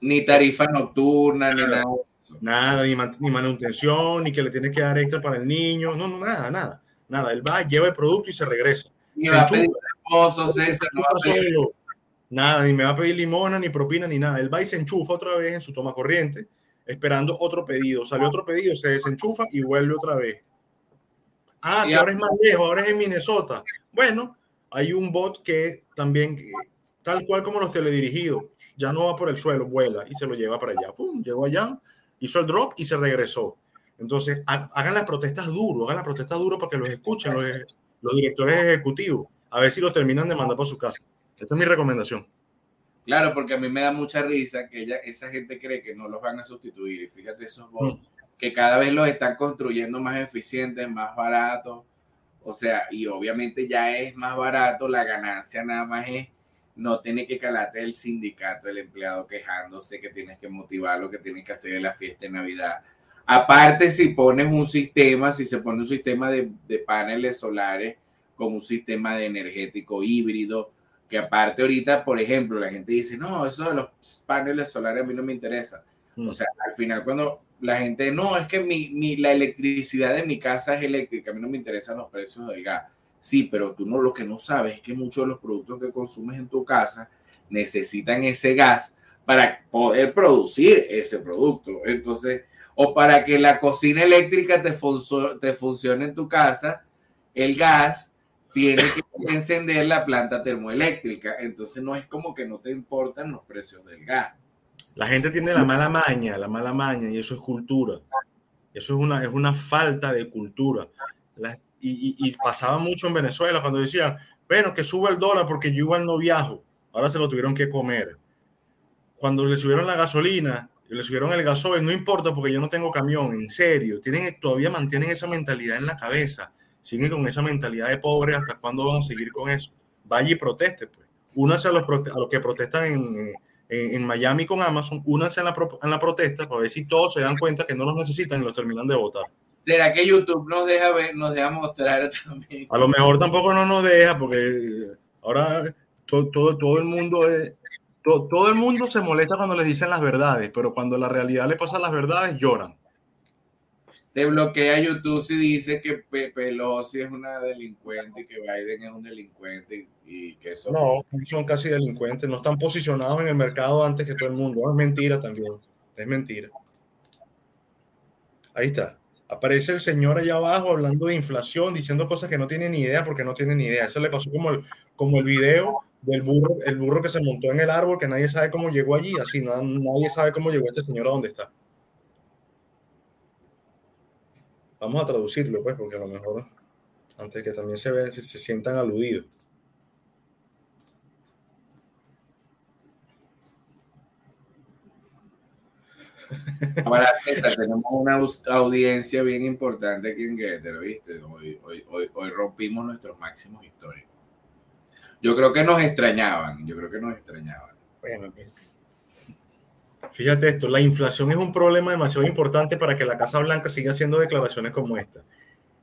Ni tarifa nocturna, ni nada. Nada, ni, ni manutención, ni que le tienes que dar extra para el niño. No, no, nada, nada. Nada, él va, lleva el producto y se regresa. Ni va a pedir Nada, ni me va a pedir limona, ni propina, ni nada. Él va y se enchufa otra vez en su toma corriente, esperando otro pedido. Sale otro pedido, se desenchufa y vuelve otra vez. Ah, que ahora es más lejos, ahora es en Minnesota. Bueno, hay un bot que también, tal cual como los teledirigidos, ya no va por el suelo, vuela y se lo lleva para allá. Pum, llegó allá, hizo el drop y se regresó. Entonces, hagan las protestas duro, hagan las protestas duro para que los escuchen los, directores ejecutivos, a ver si los terminan de mandar por su casa. Esta es mi recomendación. Claro, porque a mí me da mucha risa que ella, esa gente cree que no los van a sustituir. Y fíjate esos bots mm. que cada vez los están construyendo más eficientes, más baratos. O sea, y obviamente ya es más barato, la ganancia nada más es no tiene que calarte el sindicato, el empleado quejándose que tienes que motivarlo, que tienes que hacer la fiesta de Navidad. Aparte, si pones un sistema, si se pone un sistema de, de paneles solares con un sistema de energético híbrido, que aparte ahorita, por ejemplo, la gente dice, no, eso de los paneles solares a mí no me interesa. O mm. sea, al final cuando la gente, no, es que mi, mi, la electricidad de mi casa es eléctrica, a mí no me interesan los precios del gas. Sí, pero tú no lo que no sabes es que muchos de los productos que consumes en tu casa necesitan ese gas para poder producir ese producto. Entonces, o para que la cocina eléctrica te, funcione en tu casa, el gas tiene que encender la planta termoeléctrica. Entonces no es como que no te importan los precios del gas. La gente tiene la mala maña, la mala maña, y eso es cultura. Eso es una, es una falta de cultura. y, pasaba mucho en Venezuela cuando decían, bueno, que sube el dólar porque yo igual no viajo. Ahora se lo tuvieron que comer. Cuando le subieron la gasolina, le subieron el gasoil, no importa porque yo no tengo camión, en serio. Tienen, todavía mantienen esa mentalidad en la cabeza siguen con esa mentalidad de pobre, ¿hasta cuándo van a seguir con eso? Vaya y proteste, pues. Únase a los, a los que protestan en, en, Miami con Amazon, únanse en la, en la protesta para ver si todos se dan cuenta que no los necesitan y los terminan de votar. ¿Será que YouTube nos deja ver, nos deja mostrar también? A lo mejor tampoco no nos deja, porque ahora todo, todo, todo el mundo es, todo, todo, el mundo se molesta cuando les dicen las verdades, pero cuando la realidad le pasa las verdades, lloran te bloquea YouTube si dice que Pelosi es una delincuente y que Biden es un delincuente y que eso... No, son casi delincuentes, no están posicionados en el mercado antes que todo el mundo. Es mentira también, es mentira. Ahí está. Aparece el señor allá abajo hablando de inflación, diciendo cosas que no tiene ni idea porque no tiene ni idea. Eso le pasó como el, como el video del burro, el burro que se montó en el árbol, que nadie sabe cómo llegó allí, así, nadie sabe cómo llegó este señor a donde está. Vamos a traducirlo, pues, porque a lo mejor, antes que también se, ve, se, sientan aludidos. Ahora, tenemos una audiencia bien importante aquí en Getter, ¿viste? Hoy, hoy, hoy, hoy, rompimos nuestros máximos históricos. Yo creo que nos extrañaban, yo creo que nos extrañaban. Bueno, Fíjate esto, la inflación es un problema demasiado importante para que la Casa Blanca siga haciendo declaraciones como esta.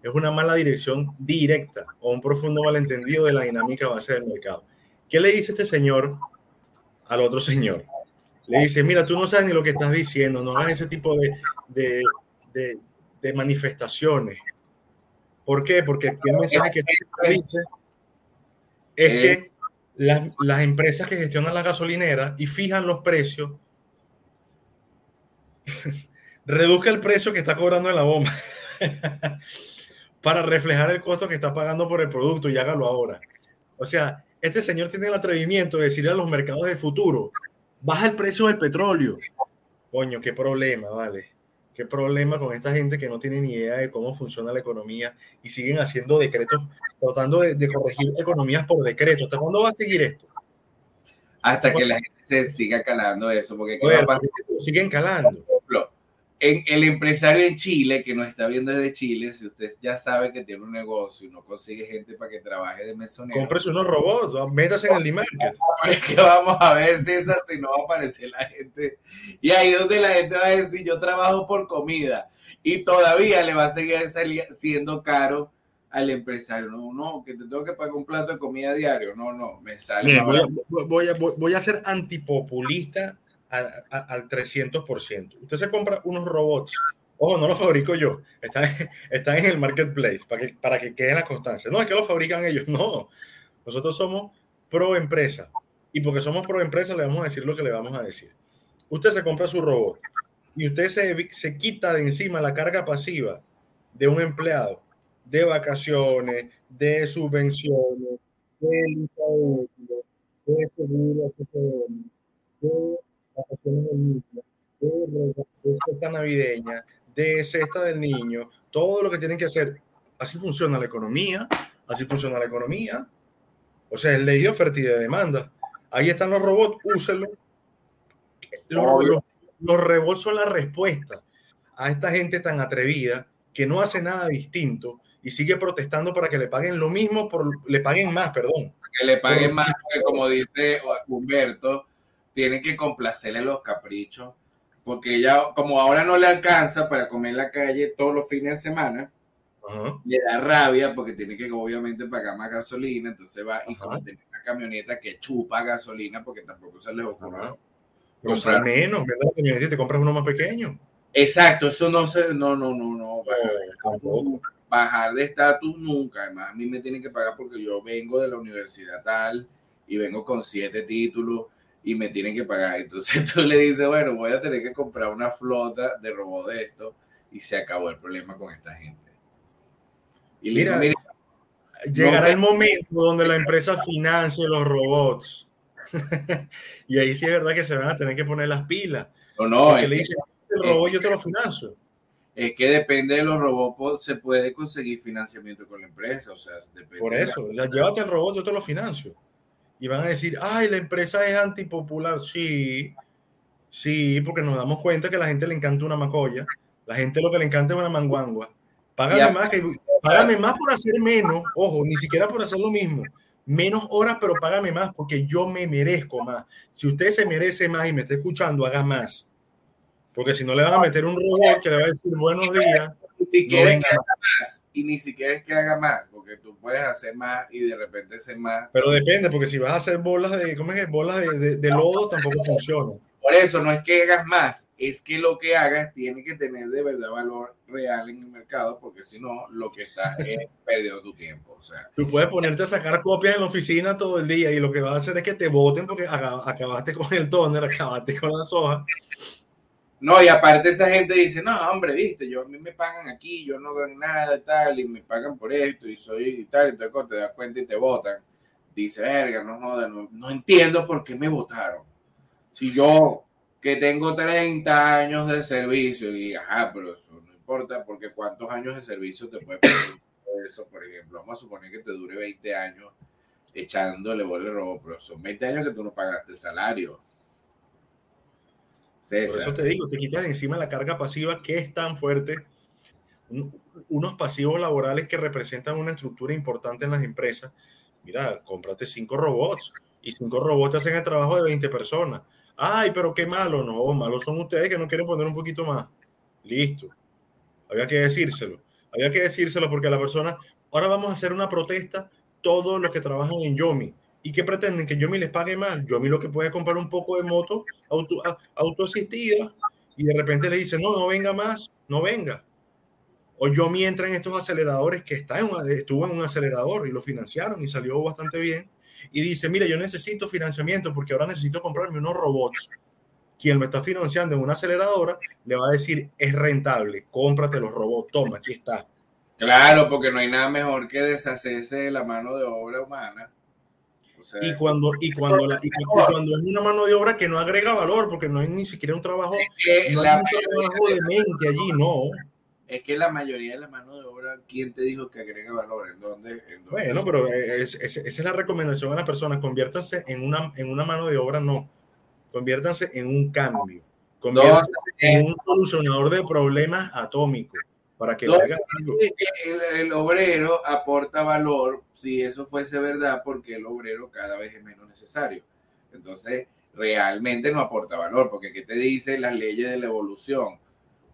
Es una mala dirección directa o un profundo malentendido de la dinámica base del mercado. ¿Qué le dice este señor al otro señor? Le dice, mira, tú no sabes ni lo que estás diciendo, no hagas ese tipo de, de, manifestaciones. ¿Por qué? Porque el mensaje que dice es que las, las empresas que gestionan la gasolinera y fijan los precios reduzca el precio que está cobrando en la bomba para reflejar el costo que está pagando por el producto y hágalo ahora. O sea, este señor tiene el atrevimiento de decirle a los mercados de futuro, baja el precio del petróleo. Coño, qué problema, vale. Qué problema con esta gente que no tiene ni idea de cómo funciona la economía y siguen haciendo decretos, tratando de, corregir economías por decreto. ¿Hasta cuándo va a seguir esto? Hasta que la gente se siga calando eso, porque siguen calando en el empresario en Chile que nos está viendo desde Chile, si usted ya sabe que tiene un negocio y no consigue gente para que trabaje de mesonero. Cómprese unos robots, métase en el e-market. Que vamos a ver, César, si no va a aparecer la gente. Y ahí donde la gente va a decir, yo trabajo por comida. Y todavía le va a seguir siendo caro al empresario. No, no, que te tengo que pagar un plato de comida diario. No, no, me sale. voy, a, voy a ser antipopulista al, 300%. Usted se compra unos robots, ojo, no los fabrico yo, están, está en el marketplace para que, para que quede la constancia. No es que lo fabrican ellos, no. Nosotros somos pro empresa y porque somos pro empresa le vamos a decir lo que le vamos a decir. Usted se compra su robot y usted se, se quita de encima la carga pasiva de un empleado de vacaciones, de subvenciones, de de de de cesta navideña, de cesta del niño, todo lo que tienen que hacer. Así funciona la economía, así funciona la economía. O sea, es ley de oferta y de demanda. Ahí están los robots, úsenlos. Los, los, los robots son la respuesta a esta gente tan atrevida que no hace nada distinto y sigue protestando para que le paguen lo mismo, por, le paguen más, perdón. Que le paguen más, porque como dice Humberto, tienen que complacerle los caprichos, porque ya, como ahora no le alcanza para comer en la calle todos los fines de semana, le da rabia porque tiene que obviamente pagar más gasolina, entonces va y como tiene una camioneta que chupa gasolina porque tampoco se les ocurre. Comprar menos, te compras uno más pequeño. Exacto, eso no se, no, no, no, no, bajar, bajar de estatus nunca, además a mí me tienen que pagar porque yo vengo de la universidad tal y vengo con siete títulos y me tienen que pagar. Entonces tú le dices, bueno, voy a tener que comprar una flota de robots de esto y se acabó el problema con esta gente. Y mira, mira llegará el momento donde la empresa financie los robots. y ahí sí es verdad que se van a tener que poner las pilas. No, no. Es le dicen, el robot yo te lo financio. Es que depende de los robots, se puede conseguir financiamiento con la empresa. O sea, depende Por eso, ya, llévate el robot, yo te lo financio y van a decir, ay, la empresa es antipopular. Sí, sí, porque nos damos cuenta que a la gente le encanta una macolla, la gente lo que le encanta es una manguangua. Págame más, que, págame más por hacer menos, ojo, ni siquiera por hacer lo mismo. Menos horas, pero págame más porque yo me merezco más. Si usted se merece más y me está escuchando, haga más. Porque si no le van a meter un robot que le va a decir buenos días, ni siquiera es que haga más. Y ni siquiera es que haga más, porque tú puedes hacer más y de repente hacer más. Pero depende, porque si vas a hacer bolas de, ¿cómo es que? Bolas de, de, lodo tampoco funciona. Por eso no es que hagas más, es que lo que hagas tiene que tener de verdad valor real en el mercado, porque si no, lo que estás es perdiendo tu tiempo. O sea, tú puedes ponerte a sacar copias en la oficina todo el día y lo que va a hacer es que te voten porque acabaste con el toner, acabaste con las hojas no, y aparte esa gente dice, no, hombre, viste, yo a mí me pagan aquí, yo no doy nada tal, y me pagan por esto, y soy y tal, y cuando te das cuenta y te votan, dice, verga, no joda, no, entiendo por qué me votaron. Si yo que tengo 30 años de servicio, y ajá, pero eso no importa, porque cuántos años de servicio te puede pedir eso, por ejemplo, vamos a suponer que te dure 20 años echándole bola robo, pero son 20 años que tú no pagaste salario por eso te digo, te quitas encima la carga pasiva que es tan fuerte. Unos pasivos laborales que representan una estructura importante en las empresas. Mira, cómprate cinco robots y cinco robots hacen el trabajo de 20 personas. Ay, pero qué malo. No, malos son ustedes que no quieren poner un poquito más. Listo. Había que decírselo. Había que decírselo porque la persona, ahora vamos a hacer una protesta todos los que trabajan en Yomi ¿Y qué pretenden? ¿Que yo me les pague mal? Yo a mí lo que puedo es comprar un poco de moto auto, autoasistida y de repente le dicen, no, no venga más, no venga. O yo mientras en estos aceleradores que está en estuvo en un acelerador y lo financiaron y salió bastante bien. Y dice, mira, yo necesito financiamiento porque ahora necesito comprarme unos robots. Quien me está financiando en una aceleradora le va a decir, es rentable, cómprate los robots, toma, aquí está. Claro, porque no hay nada mejor que deshacerse de la mano de obra humana y cuando, y cuando, la, y cuando es una mano de obra que no agrega valor, porque no hay ni siquiera un trabajo, no hay un trabajo de mente allí, no. Es que la mayoría de la mano de obra, ¿quién te dijo que agrega valor? ¿En dónde? bueno, pero es, esa es la recomendación a las personas, conviértanse en una, en una mano de obra, no, conviértanse en un cambio, conviértanse en un solucionador de problemas atómicos para que El, obrero aporta valor si eso fuese verdad, porque el obrero cada vez es menos necesario. Entonces, realmente no aporta valor, porque ¿qué te dice las leyes de la evolución?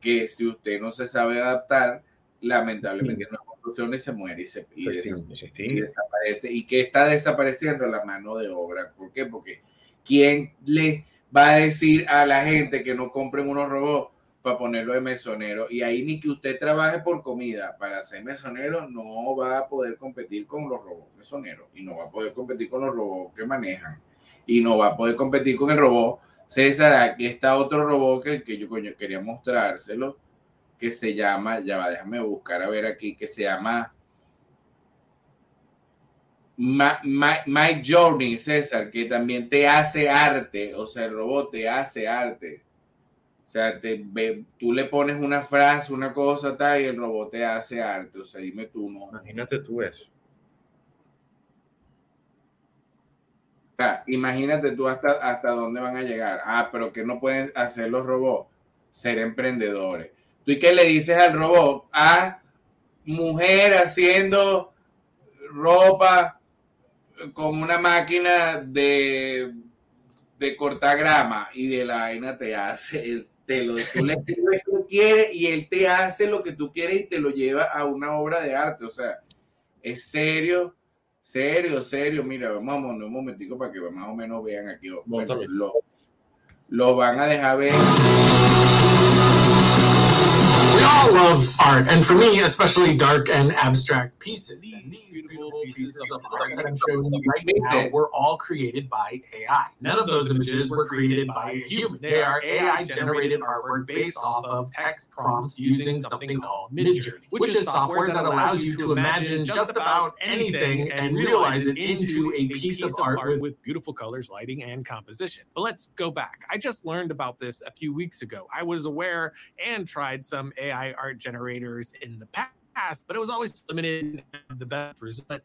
Que si usted no se sabe adaptar, lamentablemente no evoluciona y se muere y, se, y, desaparece. ¿Y qué está desapareciendo? La mano de obra. ¿Por qué? Porque ¿quién le va a decir a la gente que no compren unos robots? Para ponerlo de mesonero. Y ahí ni que usted trabaje por comida para ser mesonero, no va a poder competir con los robots mesoneros y no va a poder competir con los robots que manejan y no va a poder competir con el robot. César, aquí está otro robot que, yo coño, quería mostrárselo, que se llama, ya va, déjame buscar a ver aquí, que se llama Mike Journey, César, que también te hace arte, o sea, el robot te hace arte. O sea, te, tú le pones una frase, una cosa, tal, y el robot te hace arte. O sea, dime tú, no. Imagínate tú eso. imagínate tú hasta, hasta dónde van a llegar. Ah, pero que no pueden hacer los robots, ser emprendedores. ¿Tú y qué le dices al robot? Ah, mujer haciendo ropa con una máquina de, de cortagrama y de la vaina te hace, te lo, tú le lo que quieres y él te hace lo que tú quieres y te lo lleva a una obra de arte. O sea, es serio, serio, serio. Mira, vamos a poner un momentico para que más o menos vean aquí. Bueno, lo, lo van a dejar ver. We all love art, and for me, especially dark and abstract pieces. These beautiful pieces of art that I'm showing you right now were all created by AI. None of those images were created by a human. They are AI generated artwork based off of text prompts using something called Midjourney, which is software that allows you to imagine just about anything and realize it into a piece of art with beautiful colors, lighting, and composition. But let's go back. I just learned about this a few weeks ago. I was aware and tried some AI AI art generators in the past, but it was always limited the best result.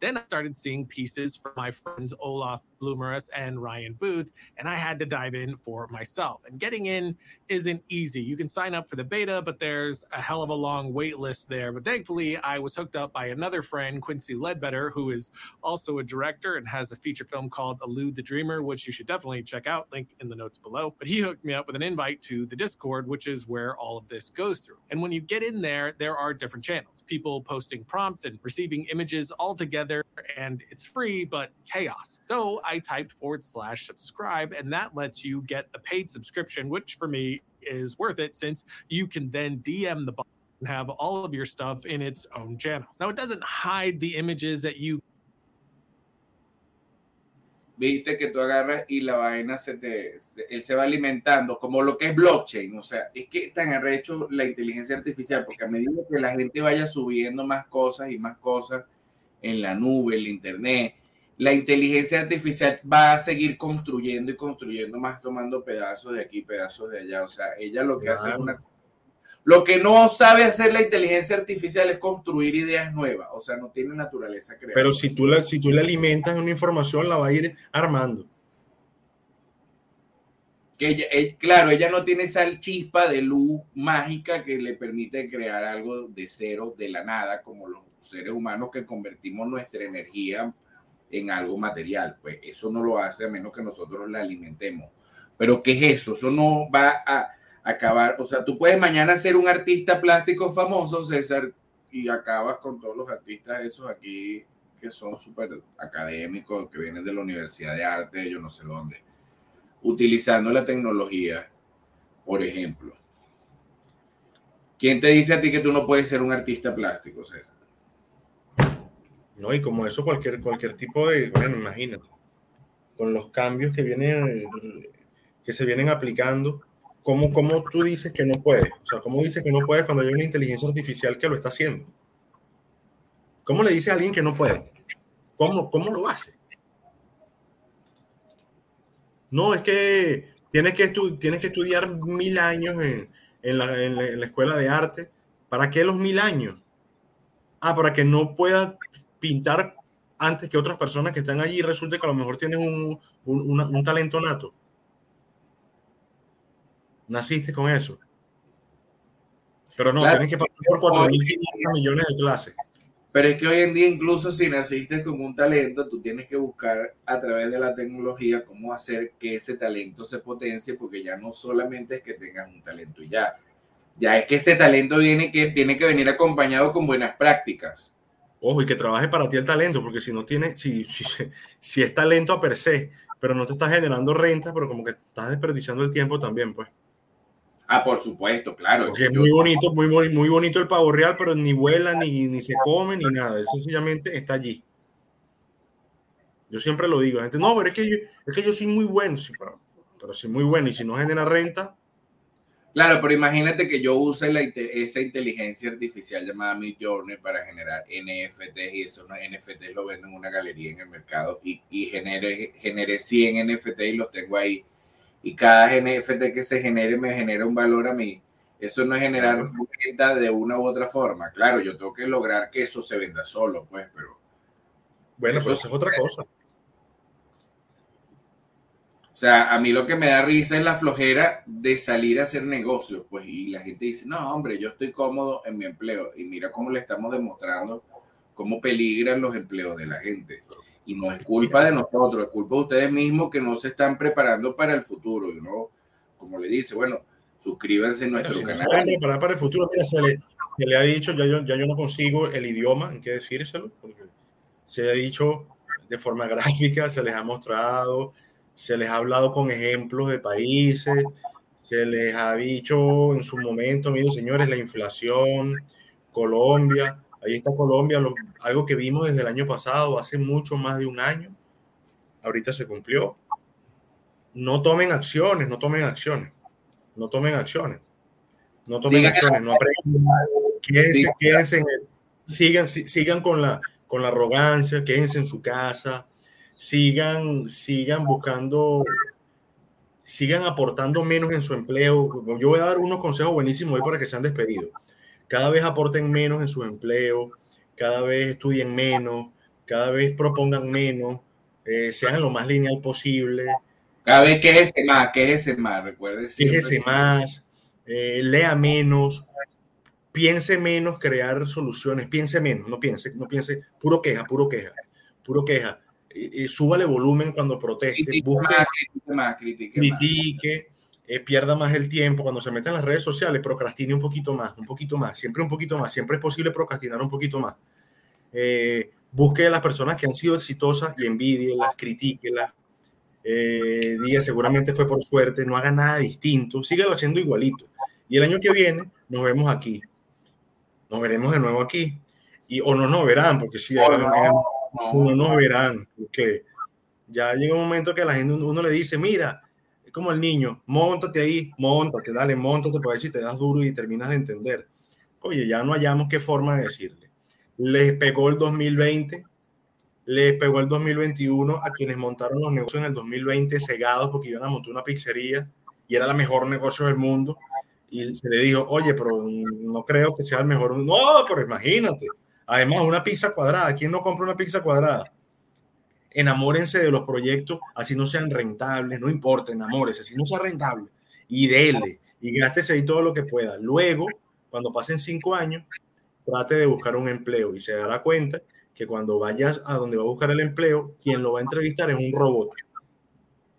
Then I started seeing pieces from my friends Olaf Bloomerus and Ryan Booth, and I had to dive in for myself. And getting in isn't easy. You can sign up for the beta, but there's a hell of a long wait list there. But thankfully, I was hooked up by another friend, Quincy Ledbetter, who is also a director and has a feature film called Elude the Dreamer, which you should definitely check out. Link in the notes below. But he hooked me up with an invite to the Discord, which is where all of this goes through. And when you get in there, there are different channels, people posting prompts and receiving images all together, and it's free, but chaos. So I typed forward slash subscribe, and that lets you get the paid subscription, which for me is worth it since you can then DM the bot and have all of your stuff in its own channel. Now, it doesn't hide the images that you viste que tú agarras y la vaina se te, él se va alimentando, como lo que es blockchain, o sea, es que tan arrecho la inteligencia artificial, porque a medida que la gente vaya subiendo más cosas y más cosas en la nube, en la internet, la inteligencia artificial va a seguir construyendo y construyendo más, tomando pedazos de aquí, pedazos de allá. O sea, ella lo que hace es una... Lo que no sabe hacer la inteligencia artificial es construir ideas nuevas, o sea, no tiene naturaleza creativa. Pero si tú, la, si tú le alimentas una información, la va a ir armando. Que ella, eh, claro, ella no tiene esa chispa de luz mágica que le permite crear algo de cero, de la nada, como los seres humanos que convertimos nuestra energía en algo material. Pues eso no lo hace a menos que nosotros la alimentemos. Pero ¿qué es eso? Eso no va a acabar. O sea, tú puedes mañana ser un artista plástico famoso, César, y acabas con todos los artistas esos aquí que son súper académicos, que vienen de la Universidad de Arte, yo no sé dónde, utilizando la tecnología, por ejemplo. ¿Quién te dice a ti que tú no puedes ser un artista plástico, César? ¿No? Y como eso cualquier, cualquier tipo de, bueno, imagínate, con los cambios que vienen, que se vienen aplicando, ¿cómo, ¿cómo tú dices que no puedes? O sea, ¿cómo dices que no puedes cuando hay una inteligencia artificial que lo está haciendo? ¿Cómo le dice a alguien que no puede? ¿Cómo, cómo lo hace? No, es que tienes que, tienes que estudiar mil años en, la, en, la, en la escuela de arte. ¿Para qué los mil años? Ah, para que no pueda pintar antes que otras personas que están allí y resulta que a lo mejor tienes un, un, un talento nato. Naciste con eso. Pero no, claro. tienes que pasar por 4.500 millones de clases. Pero es que hoy en día, incluso si naciste con un talento, tú tienes que buscar a través de la tecnología cómo hacer que ese talento se potencie, porque ya no solamente es que tengas un talento y ya. Ya es que ese talento viene que, tiene que venir acompañado con buenas prácticas. Ojo, y que trabaje para ti el talento, porque si no tiene, si, si, si es talento a per se, pero no te está generando renta, pero como que estás desperdiciando el tiempo también, pues. Ah, por supuesto, claro. Porque es muy bonito, muy, muy bonito el pavo real, pero ni vuela, ni, ni se come, ni nada. Es sencillamente está allí. Yo siempre lo digo, la gente, no, pero es que yo, es que yo soy muy bueno, sí, pero, pero soy muy bueno, y si no genera renta, Claro, pero imagínate que yo use la, esa inteligencia artificial llamada Midjourney para generar NFTs y esos NFTs lo vendo en una galería en el mercado y, y genere, genere 100 NFT y los tengo ahí. Y cada NFT que se genere me genera un valor a mí. Eso no es generar venta de una u otra forma. Claro, yo tengo que lograr que eso se venda solo, pues, pero... Bueno, eso pues es otra cosa. O sea, a mí lo que me da risa es la flojera de salir a hacer negocios, pues, y la gente dice, no, hombre, yo estoy cómodo en mi empleo. Y mira cómo le estamos demostrando cómo peligran los empleos de la gente. Y no es culpa de nosotros, es culpa de ustedes mismos que no se están preparando para el futuro. Y uno, como le dice, bueno, suscríbanse a nuestro Pero si canal. no preparar para el futuro, mira, se le, se le ha dicho, ya yo, ya yo no consigo el idioma en qué decírselo, porque se ha dicho de forma gráfica, se les ha mostrado, se les ha hablado con ejemplos de países, se les ha dicho en su momento, miren señores, la inflación, Colombia, ahí está Colombia, lo- algo que vimos desde el año pasado, hace mucho más de un año, ahorita se cumplió. No tomen acciones, no tomen acciones, no tomen acciones, no tomen Sigan- acciones, no aprendan, quédense, Sigan- quédense en el- sigan, si- sigan con la, con la arrogancia, quédense en su casa, sigan, sigan buscando, sigan aportando menos en su empleo. Yo voy a dar unos consejos buenísimos hoy para que sean despedidos. Cada vez aporten menos en su empleo, cada vez estudien menos, cada vez propongan menos, eh, sean lo más lineal posible, Cada vez que es ese más, que es ese más, recuerde fíjese más, eh, lea menos, piense menos, crear soluciones, piense menos, no piense, no piense, puro queja, puro queja, puro queja. Y súbale volumen cuando proteste, Critique busque, más, critique más, critique más. critique, eh, pierda más el tiempo. Cuando se meta en las redes sociales, procrastine un poquito más, un poquito más, siempre un poquito más. Siempre es posible procrastinar un poquito más. Eh, busque a las personas que han sido exitosas y envídielas, critíquelas. Eh, diga, seguramente fue por suerte, no haga nada distinto, síguelo haciendo igualito. Y el año que viene nos vemos aquí. Nos veremos de nuevo aquí. Y, o no nos verán, porque si No, no, no no. nos verán, porque ya llega un momento que la gente uno le dice, mira, es como el niño, montate ahí, montate, dale, montate para ver si te das duro y terminas de entender. Oye, ya no hallamos qué forma de decirle. Les pegó el 2020, les pegó el 2021 a quienes montaron los negocios en el 2020 cegados porque iban a montar una pizzería y era la mejor negocio del mundo. Y se le dijo, oye, pero no creo que sea el mejor. No, pero imagínate. Además, una pizza cuadrada. ¿Quién no compra una pizza cuadrada? Enamórense de los proyectos, así no sean rentables, no importa, enamórense, así no sea rentable. Y dele, y gástese ahí todo lo que pueda. Luego, cuando pasen cinco años, trate de buscar un empleo y se dará cuenta que cuando vayas a donde va a buscar el empleo, quien lo va a entrevistar es un robot.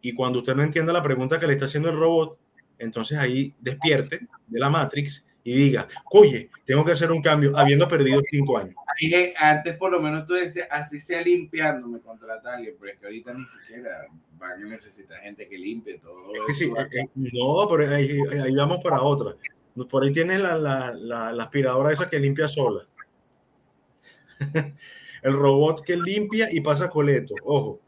Y cuando usted no entienda la pregunta que le está haciendo el robot, entonces ahí despierte de la Matrix y diga, oye, tengo que hacer un cambio habiendo perdido cinco años. Dije, antes por lo menos tú decías, así sea limpiando, me contrata alguien, pero es que ahorita ni siquiera van a necesitar gente que limpie todo Que sí, eh, eh, no, pero ahí, ahí vamos para otra. Por ahí tienes la, la, la, la aspiradora esa que limpia sola. El robot que limpia y pasa coleto. Ojo.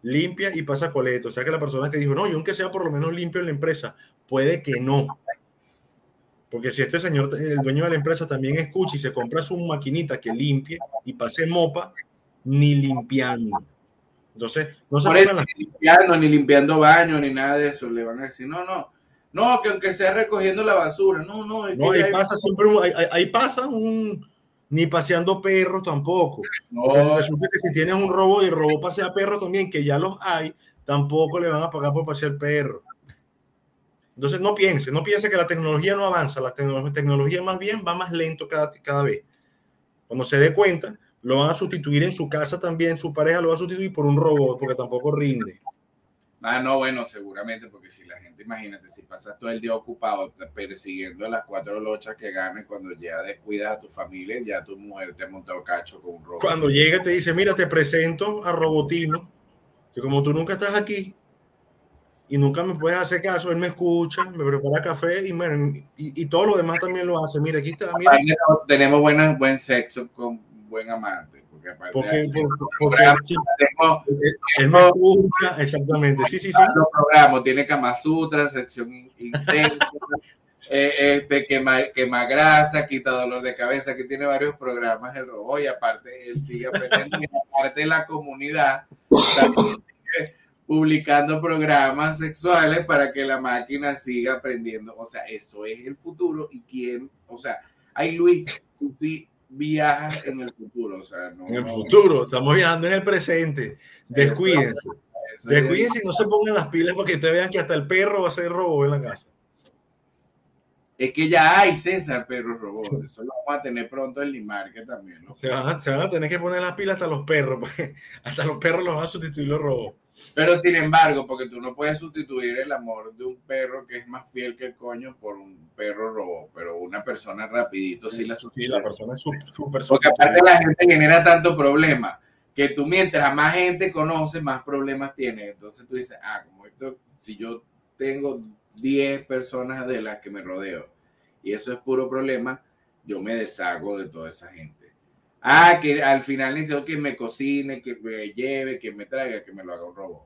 Limpia y pasa coleto. O sea que la persona que dijo, no, yo aunque sea por lo menos limpio en la empresa, puede que no. Porque si este señor, el dueño de la empresa, también escucha y se compra su maquinita que limpie y pase mopa, ni limpiando. Entonces, no se Por eso, las ni limpiando, ni limpiando baños, ni nada de eso. Le van a decir, no, no, no, que aunque sea recogiendo la basura, no, no. es que No, ahí hay- pasa siempre un, ahí, ahí- ahí pasa un ni paseando perros tampoco. no, Porque Resulta que si tienes un robo y el robo pasea perros también, que ya los hay, tampoco le van a pagar por pasear perro. Entonces no piense, no piense que la tecnología no avanza, la tecno- tecnología más bien va más lento cada, cada vez. Cuando se dé cuenta, lo van a sustituir en su casa también, su pareja lo va a sustituir por un robot, porque tampoco rinde. Ah, no, bueno, seguramente, porque si la gente, imagínate, si pasas todo el día ocupado persiguiendo a las cuatro lochas que ganes, cuando ya descuidas a tu familia, ya tu mujer te ha montado cacho con un robot. Cuando llega te dice, mira, te presento a Robotino, que como tú nunca estás aquí y nunca me puedes hacer caso, él me escucha, me prepara café y, bueno, y, y todo lo demás también lo hace. Mira, aquí está, mira, tenemos buena, buen sexo con buen amante, porque aparte porque, de porque- porque- sí, tenemos él- él me escucha, exactamente, sí, sí, sí. los programas, tiene Kama Sutra, sección intensa, eh, este, quema, quema grasa, quita dolor de cabeza, que tiene varios programas el robot y aparte él sigue aprendiendo y aparte de la comunidad también publicando programas sexuales para que la máquina siga aprendiendo. O sea, eso es el futuro y quién, o sea, ay Luis, tú sí viajas en el futuro, o sea, no. En el no- futuro, estamos viajando en el presente. Descuídense. Eso Descuídense y no se pongan las pilas porque te vean que hasta el perro va a ser robo en la casa. Es que ya hay César Perros Robots. Eso lo vamos a tener pronto en Limarque también. ¿no? Se van, a, se van a tener que poner las pilas hasta los perros, porque hasta los perros los van a sustituir los robots. Pero sin embargo, porque tú no puedes sustituir el amor de un perro que es más fiel que el coño por un perro robot, pero una persona rapidito sí la Sí, sustituye. la persona es súper Porque aparte la gente genera tanto problema que tú mientras más gente conoce, más problemas tienes. Entonces tú dices, ah, como esto, si yo tengo 10 personas de las que me rodeo y eso es puro problema, yo me deshago de toda esa gente. Ah, que al final necesito que me cocine, que me lleve, que me traiga, que me lo haga un robot.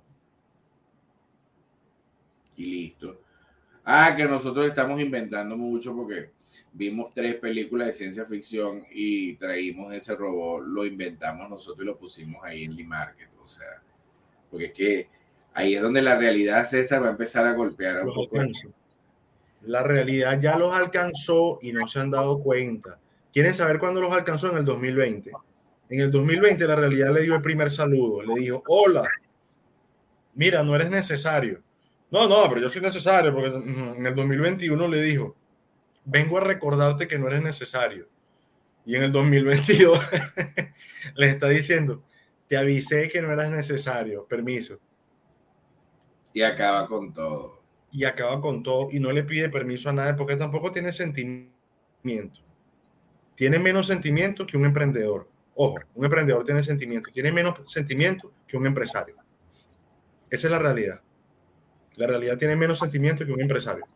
Y listo. Ah, que nosotros estamos inventando mucho porque vimos tres películas de ciencia ficción y traímos ese robot, lo inventamos nosotros y lo pusimos ahí en Limarket. O sea, porque es que ahí es donde la realidad César va a empezar a golpear un los poco. La realidad ya los alcanzó y no se han dado cuenta. ¿Quieren saber cuándo los alcanzó? En el 2020. En el 2020 la realidad le dio el primer saludo. Le dijo, hola, mira, no eres necesario. No, no, pero yo soy necesario porque en el 2021 le dijo, vengo a recordarte que no eres necesario. Y en el 2022 les está diciendo, te avisé que no eras necesario, permiso. Y acaba con todo. y acaba con todo y no le pide permiso a nadie porque tampoco tiene sentimiento. Tiene menos sentimiento que un emprendedor. Ojo, un emprendedor tiene sentimiento, tiene menos sentimiento que un empresario. Esa es la realidad. La realidad tiene menos sentimiento que un empresario.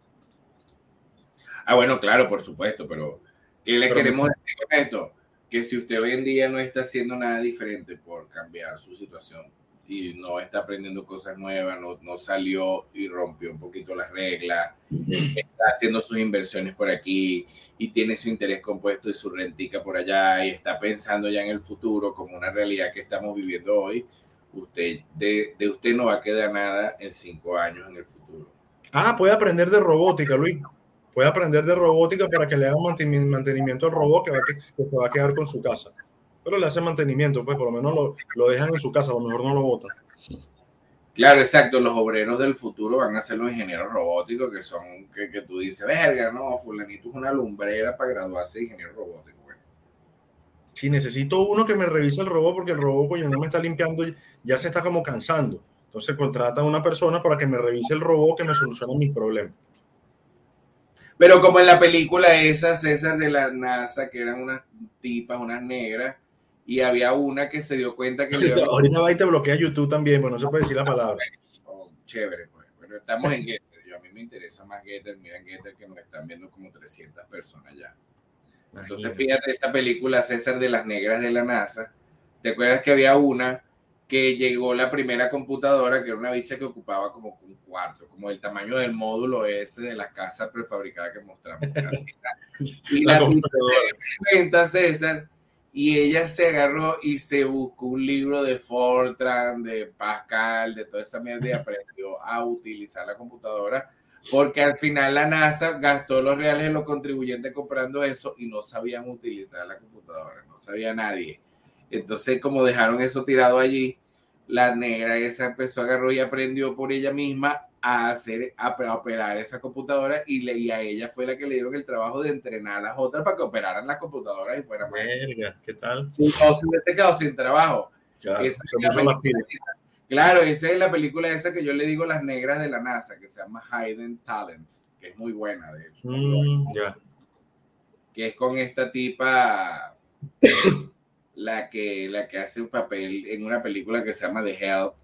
Ah, bueno, claro, por supuesto, pero ¿qué le Pero queremos decir con esto? Que si usted hoy en día no está haciendo nada diferente por cambiar su situación y no está aprendiendo cosas nuevas, no, no salió y rompió un poquito las reglas, está haciendo sus inversiones por aquí y tiene su interés compuesto y su rentica por allá y está pensando ya en el futuro como una realidad que estamos viviendo hoy, usted de, de usted no va a quedar nada en cinco años en el futuro. Ah, puede aprender de robótica, Luis. Puede aprender de robótica para que le haga manten- mantenimiento al robot que, va que se va a quedar con su casa. Pero le hace mantenimiento, pues por lo menos lo, lo dejan en su casa, a lo mejor no lo botan. Claro, exacto. Los obreros del futuro van a ser los ingenieros robóticos, que son que, que tú dices, verga, no, fulanito es una lumbrera para graduarse de ingeniero robótico. güey". Si necesito uno que me revise el robot porque el robot, coño, no me está limpiando, ya se está como cansando. Entonces contrata a una persona para que me revise el robot que me solucione mis problemas. Pero como en la película esa, César de la NASA, que eran unas tipas, unas negras, y había una que se dio cuenta que Ahorita, iba ahorita va y te bloquea YouTube también, pues no se puede decir la palabra. Oh, chévere, pues. Bueno, estamos en Getter. Yo, a mí me interesa más Getter. Miren Getter que nos están viendo como 300 personas ya. Entonces, fíjate esa película César de las negras de la NASA. ¿Te acuerdas que había una que llegó la primera computadora, que era una bicha que ocupaba como un cuarto, como el tamaño del módulo ese de las casas prefabricadas que mostramos? y La la, computadora. cuenta César y ella se agarró y se buscó un libro de Fortran, de Pascal, de toda esa mierda y aprendió a utilizar la computadora porque al final la NASA gastó los reales de los contribuyentes comprando eso y no sabían utilizar la computadora, no sabía nadie. Entonces, como dejaron eso tirado allí, la negra esa empezó a agarrar y aprendió por ella misma a hacer, a, a operar esa computadora y, le, y a ella fue la que le dieron el trabajo de entrenar a las otras para que operaran las computadoras y fueran más. Verga, ¿qué tal? Se hubiese quedado sin trabajo. Claro, Esa es la película esa. Claro, esa es la película esa que yo le digo las negras de la NASA, que se llama Hidden Talents, que es muy buena, de hecho. Mm, ya. que es con esta tipa, la que, la que hace un papel en una película que se llama The Help,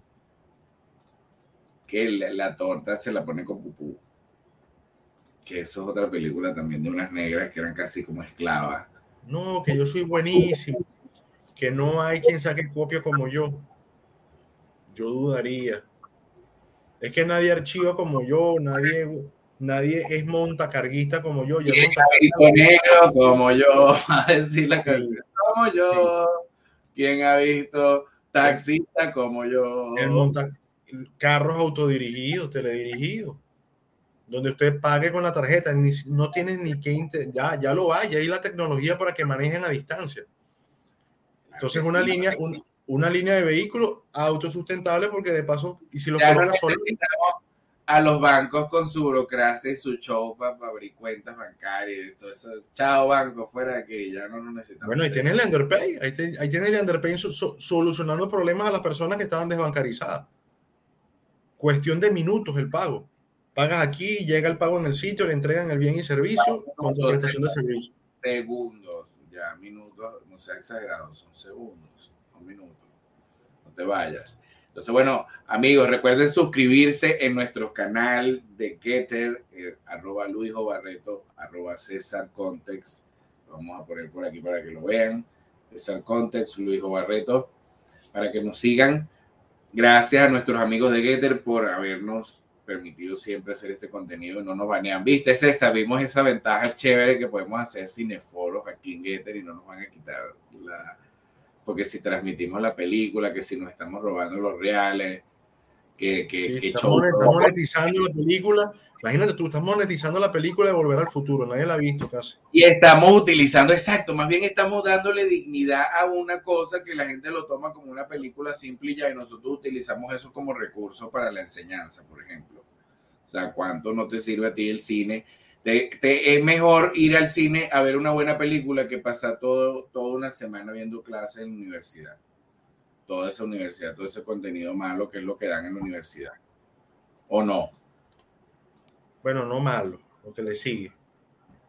que la, la torta se la pone con pupú. Que eso es otra película también de unas negras que eran casi como esclavas. No, que yo soy buenísimo, que no hay quien saque copia como yo. Yo dudaría. Es que nadie archiva como yo, nadie, nadie es montacarguista como yo. yo ¿Quién monta- ha visto negro como yo? A decir la canción. Como yo. ¿Quién ha visto taxista como yo? el monta carros autodirigidos, teledirigidos, donde usted pague con la tarjeta, ni, no tienes ni que inter- ya, ya lo hay, ya hay la tecnología para que manejen a distancia. Entonces una sí. línea, un- una línea de vehículos autosustentable porque de paso, y si lo no colocas solo, necesitamos a los bancos con su burocracia y su show para abrir cuentas bancarias, todo eso. Chao, banco, fuera de aquí, ya no lo necesitamos. bueno, ahí tienes el Underpay, ahí, te- ahí tienes el Underpay so- so- solucionando problemas a las personas que estaban desbancarizadas. Cuestión de minutos el pago. Pagas aquí, llega el pago en el sitio, le entregan el bien y servicio con tu prestación de servicio. segundos, ya minutos, no sea exagerado, son segundos, un minuto. No te vayas. Entonces, bueno, amigos, recuerden suscribirse en nuestro canal de Getter, eh, arroba Luijo Barreto, arroba César Context. Lo vamos a poner por aquí para que lo vean. César Context, Luijo Barreto, para que nos sigan. Gracias a nuestros amigos de Getter por habernos permitido siempre hacer este contenido y no nos banean. Viste, César, vimos esa ventaja chévere que podemos hacer cineforos aquí en Getter y no nos van a quitar la... Porque si transmitimos la película, que si nos estamos robando los reales, que, que, Sí, que estamos, estamos monetizando la película. Imagínate tú, estás monetizando la película de Volver al Futuro. Nadie la ha visto casi. Y estamos utilizando, exacto, más bien estamos dándole dignidad a una cosa que la gente lo toma como una película simple y ya, y nosotros utilizamos eso como recurso para la enseñanza, por ejemplo. O sea, ¿cuánto no te sirve a ti el cine? Es mejor ir al cine a ver una buena película que pasar todo, toda una semana viendo clases en la universidad. Toda esa universidad, todo ese contenido malo que es lo que dan en la universidad. ¿O no? Bueno, no malo, lo que le sigue.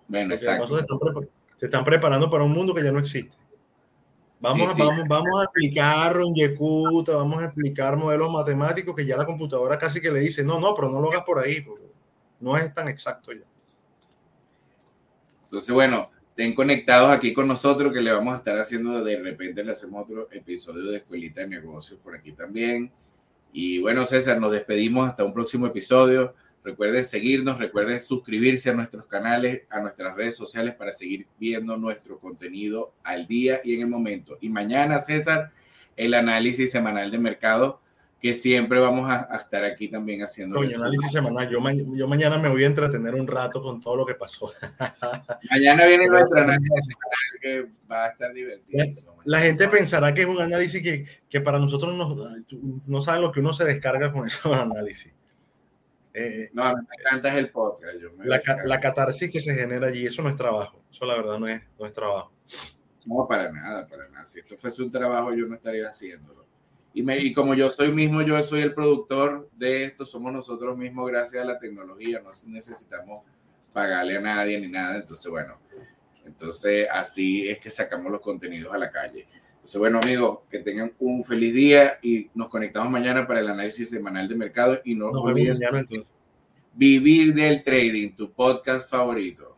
Bueno, Porque exacto. te están, te están preparando para un mundo que ya no existe. Vamos, Sí, sí. vamos, vamos a explicar Ronyecuta, vamos a explicar modelos matemáticos que ya la computadora casi que le dice, no, no, pero no lo hagas por ahí, porque no es tan exacto ya. Entonces, bueno, estén conectados aquí con nosotros que le vamos a estar haciendo de repente, le hacemos otro episodio de Escuelita de Negocios por aquí también. Y bueno, César, nos despedimos hasta un próximo episodio. Recuerden seguirnos, recuerden suscribirse a nuestros canales, a nuestras redes sociales para seguir viendo nuestro contenido al día y en el momento. Y mañana, César, el análisis semanal de mercado, que siempre vamos a, a estar aquí también haciendo. Coño, análisis semanal. Yo, ma- yo mañana me voy a entretener un rato con todo lo que pasó. Mañana viene nuestro análisis semanal que va a estar divertidísimo. La gente pensará que es un análisis que, que para nosotros no, no saben lo que uno se descarga con esos análisis. Eh, No, me encanta es el podcast. Yo me la, la catarsis que se genera allí, eso no es trabajo. Eso la verdad no es, no es trabajo. No, para nada, para nada. Si esto fuese un trabajo, yo no estaría haciéndolo. Y, me, y como yo soy mismo, yo soy el productor de esto, somos nosotros mismos gracias a la tecnología, no necesitamos pagarle a nadie ni nada. Entonces, bueno, entonces así es que sacamos los contenidos a la calle. Entonces, bueno, amigos, que tengan un feliz día y nos conectamos mañana para el análisis semanal de mercado y no Nos olviden vemos mañana entonces. Vivir del Trading, tu podcast favorito.